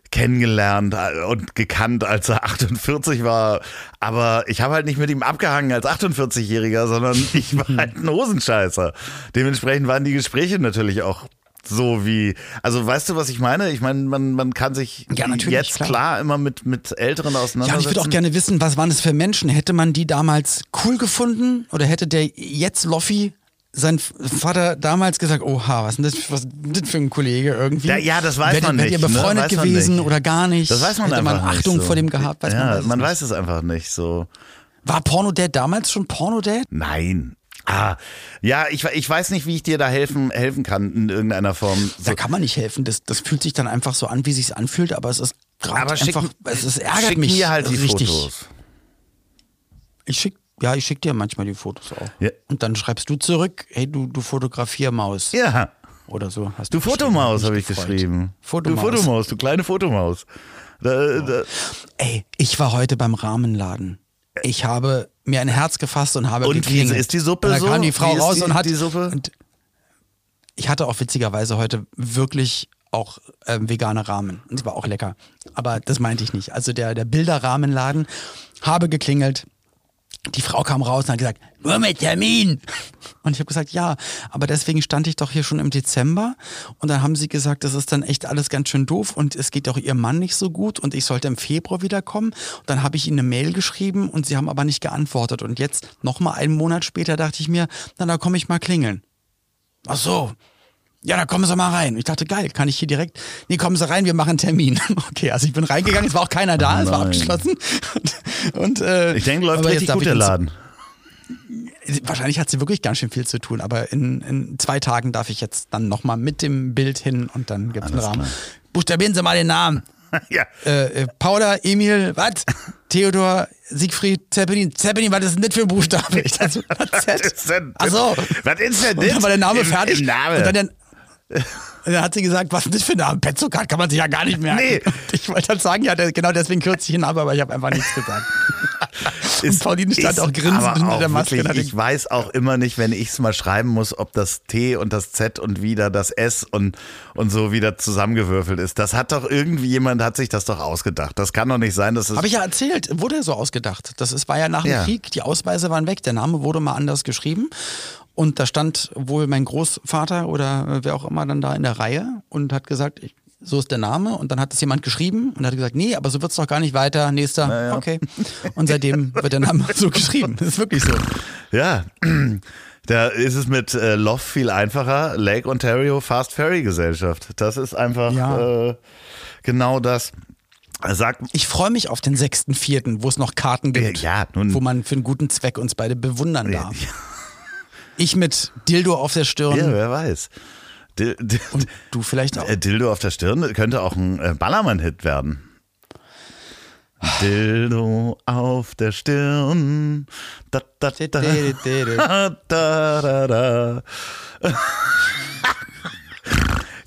kennengelernt und gekannt, als er 48 war. Aber ich habe halt nicht mit ihm abgehangen als 48-Jähriger, sondern ich war halt ein Hosenscheißer. Dementsprechend waren die Gespräche natürlich auch so wie, also weißt du, was ich meine? Ich meine, man, man kann sich ja, jetzt klar. klar. immer mit, mit Älteren auseinandersetzen. Ja, ich würde auch gerne wissen, was waren das für Menschen? Hätte man die damals cool gefunden? Oder hätte der jetzt Loffi sein Vater damals gesagt, oha, was ist denn das, was ist das für ein Kollege irgendwie? Ja, ja das weiß Wärt, man nicht. Wärt ihr befreundet ne? gewesen oder gar nicht? Das weiß man Hätte einfach man Achtung nicht so. vor dem gehabt? Weiß ja, man, weiß, man weiß es einfach nicht so. War Porno-Dad damals schon Porno-Dad? Nein. Ah, ja, ich, ich weiß nicht, wie ich dir da helfen, helfen kann in irgendeiner Form. So. Da kann man nicht helfen. Das, das fühlt sich dann einfach so an, wie sich anfühlt, aber es ist gerade einfach, es, es ärgert schick mich mir halt die richtig. Fotos. Ich schick ja, ich schicke dir manchmal die Fotos auch. Ja. Und dann schreibst du zurück, hey, du, du Fotografiermaus. Ja. Oder so. Hast du, du Fotomaus, habe ich geschrieben. Fotomaus. Du Fotomaus, du kleine Fotomaus. Da, da. Ey, ich war heute beim Rahmenladen. Ich habe mir ein Herz gefasst und habe Und wie ist die Suppe und da so? kam die Frau raus die, und hat die Suppe. Und ich hatte auch witzigerweise heute wirklich auch ähm, vegane Rahmen. Und es war auch lecker. Aber das meinte ich nicht. Also der, der Bilderrahmenladen habe geklingelt die Frau kam raus und hat gesagt, nur mit Termin. Und ich habe gesagt, ja, aber deswegen stand ich doch hier schon im Dezember. Und dann haben sie gesagt, das ist dann echt alles ganz schön doof und es geht auch ihrem Mann nicht so gut und ich sollte im Februar wiederkommen. Und dann habe ich ihnen eine Mail geschrieben und sie haben aber nicht geantwortet. Und jetzt, nochmal einen Monat später, dachte ich mir, na, da komme ich mal klingeln. Ach so, ja, da kommen Sie mal rein. Ich dachte, geil, kann ich hier direkt. Nee, kommen Sie rein, wir machen einen Termin. Okay, also ich bin reingegangen, es war auch keiner da, oh es war abgeschlossen. Und, und äh, ich denke, läuft richtig gut der Laden. Wahrscheinlich hat sie wirklich ganz schön viel zu tun, aber in, in zwei Tagen darf ich jetzt dann nochmal mit dem Bild hin und dann gibt's Alles einen Rahmen. Klar. Buchstabieren Sie mal den Namen. ja. Äh, äh, Paula, Emil, was? Theodor, Siegfried, Zeppelin. Zeppelin, was ist denn das für ein Buchstabe? Ich dachte, was ist denn? Achso. Was ist denn das? Und dann war der Name Im, fertig. Im Name. Und dann, und dann hat sie gesagt, was ist das für ein Name? Petzokat kann man sich ja gar nicht merken. Nee. Ich wollte halt sagen, ja, genau deswegen kürze ich ihn ab, aber ich habe einfach nichts gesagt. und Pauline stand auch grinsend hinter der Maske. Wirklich, ich weiß auch immer nicht, wenn ich es mal schreiben muss, ob das T und das Z und wieder das S und, und so wieder zusammengewürfelt ist. Das hat doch irgendwie jemand, hat sich das doch ausgedacht. Das kann doch nicht sein, dass es. Habe ich ja erzählt, wurde so ausgedacht. Das ist, war ja nach dem ja. Krieg, die Ausweise waren weg, der Name wurde mal anders geschrieben. Und da stand wohl mein Großvater oder wer auch immer dann da in der Reihe und hat gesagt, ich, so ist der Name. Und dann hat es jemand geschrieben und hat gesagt, nee, aber so wird es doch gar nicht weiter. Nächster, naja. okay. Und seitdem wird der Name so geschrieben. Das ist wirklich so. Ja, da ist es mit äh, Love viel einfacher. Lake Ontario Fast Ferry Gesellschaft. Das ist einfach ja. äh, genau das. Sag, ich freue mich auf den 6.4., wo es noch Karten gibt, ja, nun, wo man für einen guten Zweck uns beide bewundern darf. Ja. Ich mit Dildo auf der Stirn. Ja, wer weiß. Dil Und du vielleicht auch. Äh, Dildo auf der Stirn könnte auch ein äh, Ballermann-Hit werden. Dildo auf der Stirn. Da, da, da, da, da, da.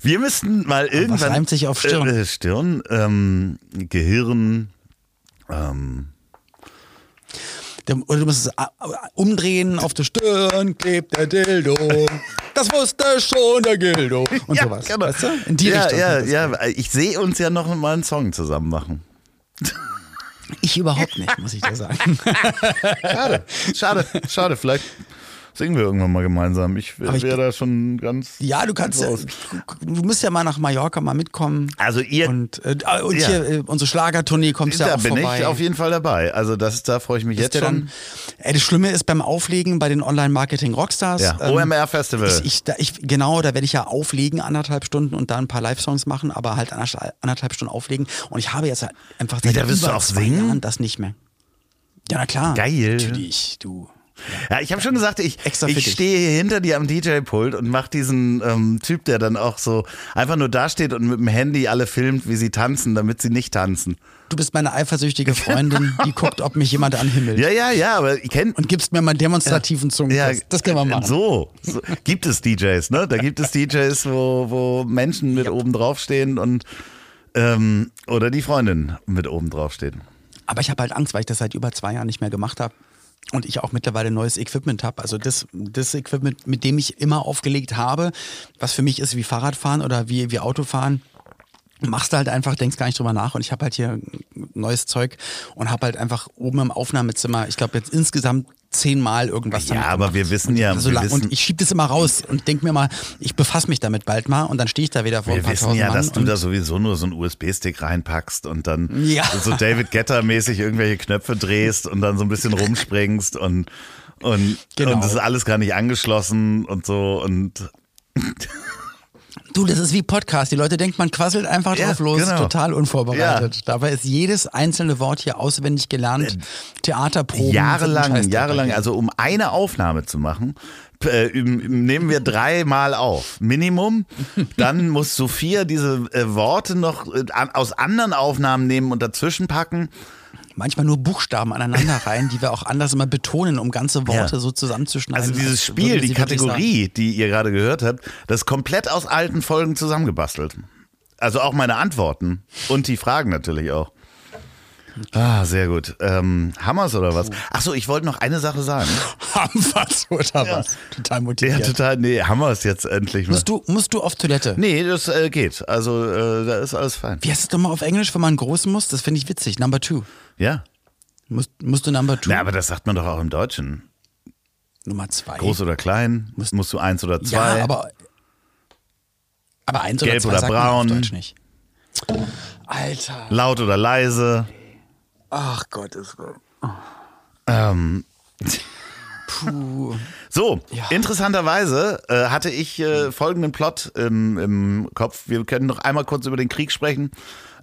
Wir müssten mal irgendwann. Was reimt sich auf Stirn? Äh, Stirn, ähm, Gehirn, ähm, oder du musst es äh, umdrehen, auf der Stirn klebt der Dildo. Das wusste schon der Gildo. Und ja, sowas. Genau. Weißt du? In die ja, Richtung. Ja, ja, ich sehe uns ja noch mal einen Song zusammen machen. Ich überhaupt nicht, muss ich dir sagen. schade, schade, schade. Vielleicht singen wir irgendwann mal gemeinsam. Ich wäre da schon ganz. Ja, du kannst ja, du musst ja mal nach Mallorca mal mitkommen. Also ihr. Und, äh, und ja. hier, äh, unsere Schlagertournee kommt ja auch vorbei. Da bin ich auf jeden Fall dabei. Also das, da freue ich mich Bist jetzt schon. Dann, ey, das Schlimme ist beim Auflegen bei den Online-Marketing-Rockstars. Ja, ähm, OMR Festival. Ich, ich, da, ich, genau, da werde ich ja auflegen, anderthalb Stunden und da ein paar Live-Songs machen, aber halt anderthalb Stunden auflegen. Und ich habe jetzt einfach seit Wie, da wirst du auch singen? Jahren das nicht mehr. Ja, na klar. Geil. Natürlich, du. Ja, ich habe schon gesagt, ich, ich stehe hier hinter dir am DJ-Pult und mach diesen ähm, Typ, der dann auch so einfach nur dasteht und mit dem Handy alle filmt, wie sie tanzen, damit sie nicht tanzen. Du bist meine eifersüchtige Freundin, die guckt, ob mich jemand anhimmelt. Ja, ja, ja, aber ich kenne Und gibst mir mal demonstrativen Zungenkuss. das können wir machen. So, so gibt es DJs, ne? Da gibt es DJs, wo, wo Menschen mit oben drauf stehen und ähm, oder die Freundin mit oben drauf steht. Aber ich habe halt Angst, weil ich das seit über zwei Jahren nicht mehr gemacht habe. Und ich auch mittlerweile neues Equipment habe. Also das, das Equipment, mit dem ich immer aufgelegt habe, was für mich ist wie Fahrradfahren oder wie, wie Autofahren. Machst du halt einfach, denkst gar nicht drüber nach. Und ich habe halt hier neues Zeug und habe halt einfach oben im Aufnahmezimmer, ich glaube jetzt insgesamt zehnmal irgendwas Ja, aber wir wissen ja, so wir lang, wissen, und ich schiebe das immer raus und denk mir mal, ich befasse mich damit bald mal und dann stehe ich da wieder vor ein wir paar wissen tausend ja, Mann dass du und da sowieso nur so einen USB-Stick reinpackst und dann Ja. so David Getter-mäßig irgendwelche Knöpfe drehst und dann so ein bisschen rumspringst und und, Genau. und das ist alles gar nicht angeschlossen und so und Du, das ist wie Podcast. Die Leute denken, man quasselt einfach Ja, drauf los, genau. total unvorbereitet. Dabei ist jedes einzelne Wort hier auswendig gelernt. Theaterproben. jahrelang, jahrelang, also um eine Aufnahme zu machen, äh, nehmen wir dreimal auf, Minimum. Dann muss Sophia diese äh, Worte noch äh, aus anderen Aufnahmen nehmen und dazwischen packen. Manchmal nur Buchstaben aneinander rein, die wir auch anders immer betonen, um ganze Worte Ja. so zusammenzuschneiden. Also dieses Spiel, die sagen. Kategorie, die ihr gerade gehört habt, das ist komplett aus alten Folgen zusammengebastelt. Also auch meine Antworten und die Fragen natürlich auch. Ah, sehr gut. Ähm, Hammers oder was? Ach so, ich wollte noch eine Sache sagen. Was oder was? Total Ja, motiviert. total. Nee, Hammers jetzt endlich mal. musst, du, musst du auf Toilette? Nee, das äh, geht. Also äh, da ist alles fein. Wie heißt es doch mal auf Englisch, wenn man groß muss? Das finde ich witzig. Number two. Ja. Musst, musst du Number two? Na, aber das sagt man doch auch im Deutschen. Nummer zwei. Groß oder klein? Musst, du eins oder zwei? Ja, aber. Aber eins Gelb oder zwei oder sagt man auf braun. Deutsch nicht. Alter. Laut oder leise? Ach Gottes Willen. Ähm, Puh. So, Ja. interessanterweise äh, hatte ich äh, folgenden Plot im, im Kopf. Wir können noch einmal kurz über den Krieg sprechen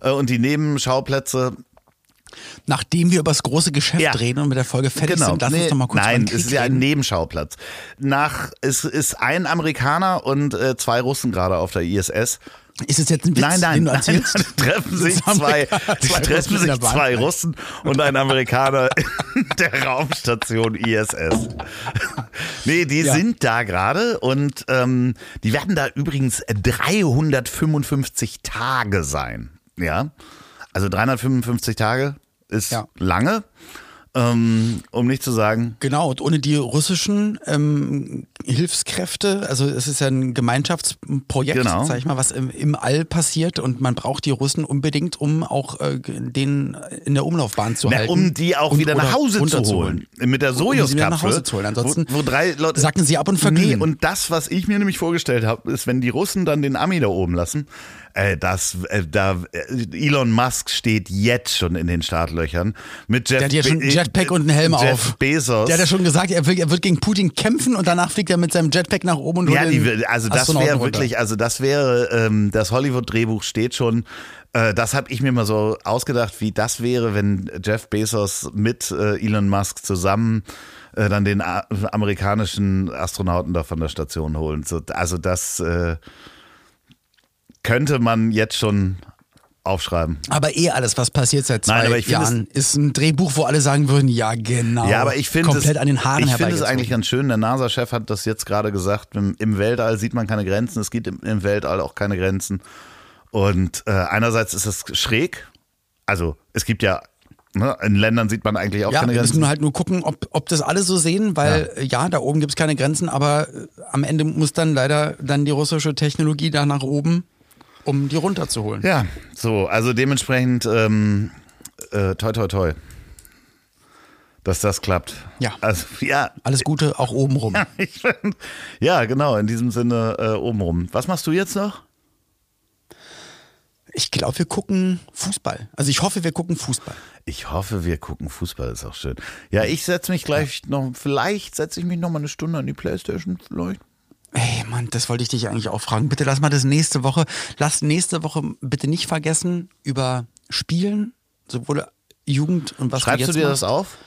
äh, und die Nebenschauplätze. Nachdem wir über das große Geschäft Ja. reden und mit der Folge fertig genau. sind, lass Nee, uns doch mal kurz Nein, es ist ja ein. Nebenschauplatz. Nach, es ist ein Amerikaner und äh, zwei Russen gerade auf der ISS. Ist es jetzt ein Witz, Nein, nein, nein, erzählst? nein, treffen sich zwei, zwei treffen sich zwei Russen und ein Amerikaner in der Raumstation ISS. Nee, die Ja. sind da gerade und ähm, die werden da übrigens 355 Tage sein. Ja, also 355 Tage ist Ja. lange, ähm, um nicht zu sagen, Genau, und ohne die russischen ähm, Hilfskräfte, also es ist ja ein Gemeinschaftsprojekt, Genau. sag ich mal, was im, im All passiert und man braucht die Russen unbedingt, um auch äh, den in der Umlaufbahn zu Na, halten. um die auch und- wieder nach Hause zu holen. Mit der Um Sojus-Kapsel. nach Hause zu holen. Ansonsten wo, wo drei Leute sacken sie ab und verglühen. Nee, und das, was ich mir nämlich vorgestellt habe, ist, wenn die Russen dann den Ami da oben lassen, äh, das, äh, da, äh, Elon Musk steht jetzt schon in den Startlöchern mit Jeff Der hat ja schon Be- einen Jetpack und einen Helm Jeff auf. Bezos. Der hat ja schon gesagt, er, will, er wird gegen Putin kämpfen und danach fliegt er mit seinem Jetpack nach oben und Ja, die, also das wäre wirklich, also das wäre, ähm, das Hollywood-Drehbuch steht schon. Äh, das habe ich mir mal so ausgedacht, wie das wäre, wenn Jeff Bezos mit äh, Elon Musk zusammen äh, dann den amerikanischen Astronauten da von der Station holen. So, also das äh, könnte man jetzt schon aufschreiben. Aber eh alles, was passiert seit zwei Nein, Jahren, ist ein Drehbuch, wo alle sagen würden, ja genau. Ja, aber ich finde es, komplett an den Haaren ich finde es eigentlich ganz schön. Der NASA-Chef hat das jetzt gerade gesagt. Im, Im Weltall sieht man keine Grenzen. Es gibt im, im Weltall auch keine Grenzen. Und äh, einerseits ist es schräg. Also es gibt ja ne, in Ländern sieht man eigentlich auch Ja, keine wir Grenzen. müssen nur halt nur gucken, ob, ob das alle so sehen, weil äh, ja, da oben gibt es keine Grenzen, aber äh, am Ende muss dann leider dann die russische Technologie da nach oben, um die runterzuholen. ja, so also dementsprechend ähm, äh, toi toi toi, dass das klappt. Ja. Also ja. Alles Gute auch oben rum. Ich find, ja, genau, in diesem Sinne äh, obenrum. Was machst du jetzt noch? Ich glaube, wir gucken Fußball. Also ich hoffe, wir gucken Fußball. Ich hoffe, wir gucken Fußball, ist auch schön. Ja, ich setze mich gleich noch, vielleicht setze ich mich noch mal eine Stunde an die Playstation, vielleicht. Ey, Mann, das wollte ich dich eigentlich auch fragen. Bitte lass mal das nächste Woche, lass nächste Woche bitte nicht vergessen über Spielen, sowohl Jugend und was Schreibst du dir machst. das auf?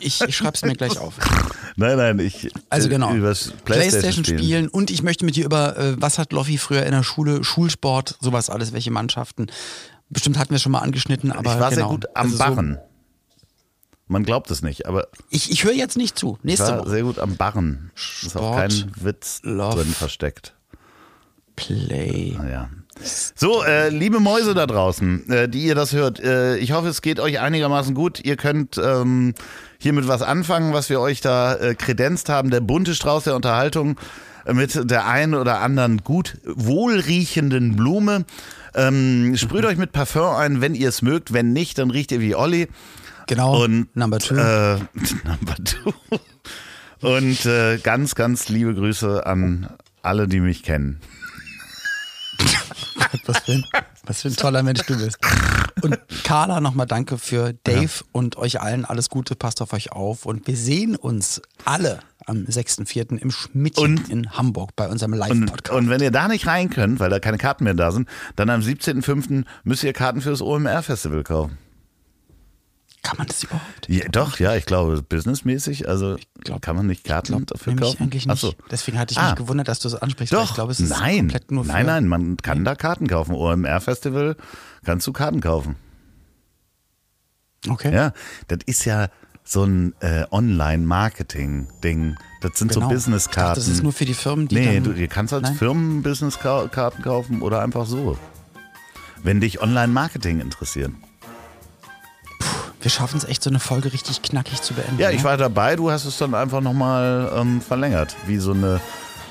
Ich, ich schreibe es mir gleich auf. Nein, nein, ich. Also äh, genau. Übers Playstation, Playstation, spielen. spielen. und ich möchte mit dir über, äh, was hat Loffi früher in der Schule, Schulsport, sowas alles, welche Mannschaften. Bestimmt hatten wir schon mal angeschnitten, aber Ich war genau. sehr gut am Also so- Barren. Man glaubt es nicht, aber Ich, ich höre jetzt nicht zu. Nächste war Woche. sehr gut am Barren. Ist auch Sport, kein Witz Love. drin versteckt. Play. Ja. So, äh, liebe Mäuse da draußen, äh, die ihr das hört, äh, ich hoffe, es geht euch einigermaßen gut. Ihr könnt ähm, hiermit was anfangen, was wir euch da äh, kredenzt haben. Der bunte Strauß der Unterhaltung äh, mit der einen oder anderen gut wohlriechenden Blume. Ähm, sprüht euch mit Parfum ein, wenn ihr es mögt. Wenn nicht, dann riecht ihr wie Olli. Genau. Und Number two. Äh, number two. Und äh, ganz, ganz liebe Grüße an alle, die mich kennen. was, für ein, was für ein toller Mensch du bist. Und Carla, nochmal danke für Dave und euch allen alles Gute. Passt auf euch auf. Und wir sehen uns alle am 6.4. im Schmidtchen Und- in Hamburg bei unserem Und, Live-Podcast. und wenn ihr da nicht rein könnt, weil da keine Karten mehr da sind, dann am 17.05. müsst ihr Karten fürs OMR-Festival kaufen. Kann man das überhaupt? Ja, doch, ja, ich glaube, businessmäßig, also glaub- kann man nicht Karten Glaub, dafür kaufen? eigentlich Ach nicht. so. Deswegen hatte ich Ah. mich gewundert, dass du es ansprichst. Doch, ich glaube, es ist nein, komplett nur für nein, nein, man kann da Karten kaufen. OMR-Festival kannst du Karten kaufen. Okay. Ja, das ist ja so ein äh, Online-Marketing-Ding. Das sind Genau. so Ich dachte, Business-Karten. das ist nur für die Firmen, die Nee, du, ihr kannst als? Firmen Business-Karten kaufen oder einfach so. Wenn dich Online-Marketing interessiert. Wir schaffen es echt, so eine Folge richtig knackig zu beenden. Ja, ne? ich war dabei, du hast es dann einfach nochmal ähm, verlängert. Wie so eine,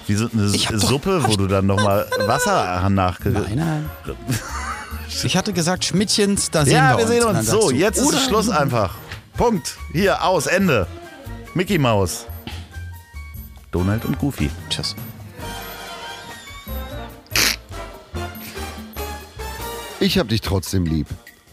wie so eine doch- Suppe, wo du dann nochmal Wasser nachge... Nein, nein. Ich hatte gesagt, Schmidtchens, da sehen Ja, wir wir sehen uns. sagst So, jetzt ist Schluss einfach. Punkt. Hier, aus, Ende. Mickey Maus. Donald und Goofy. Tschüss. Ich hab dich trotzdem lieb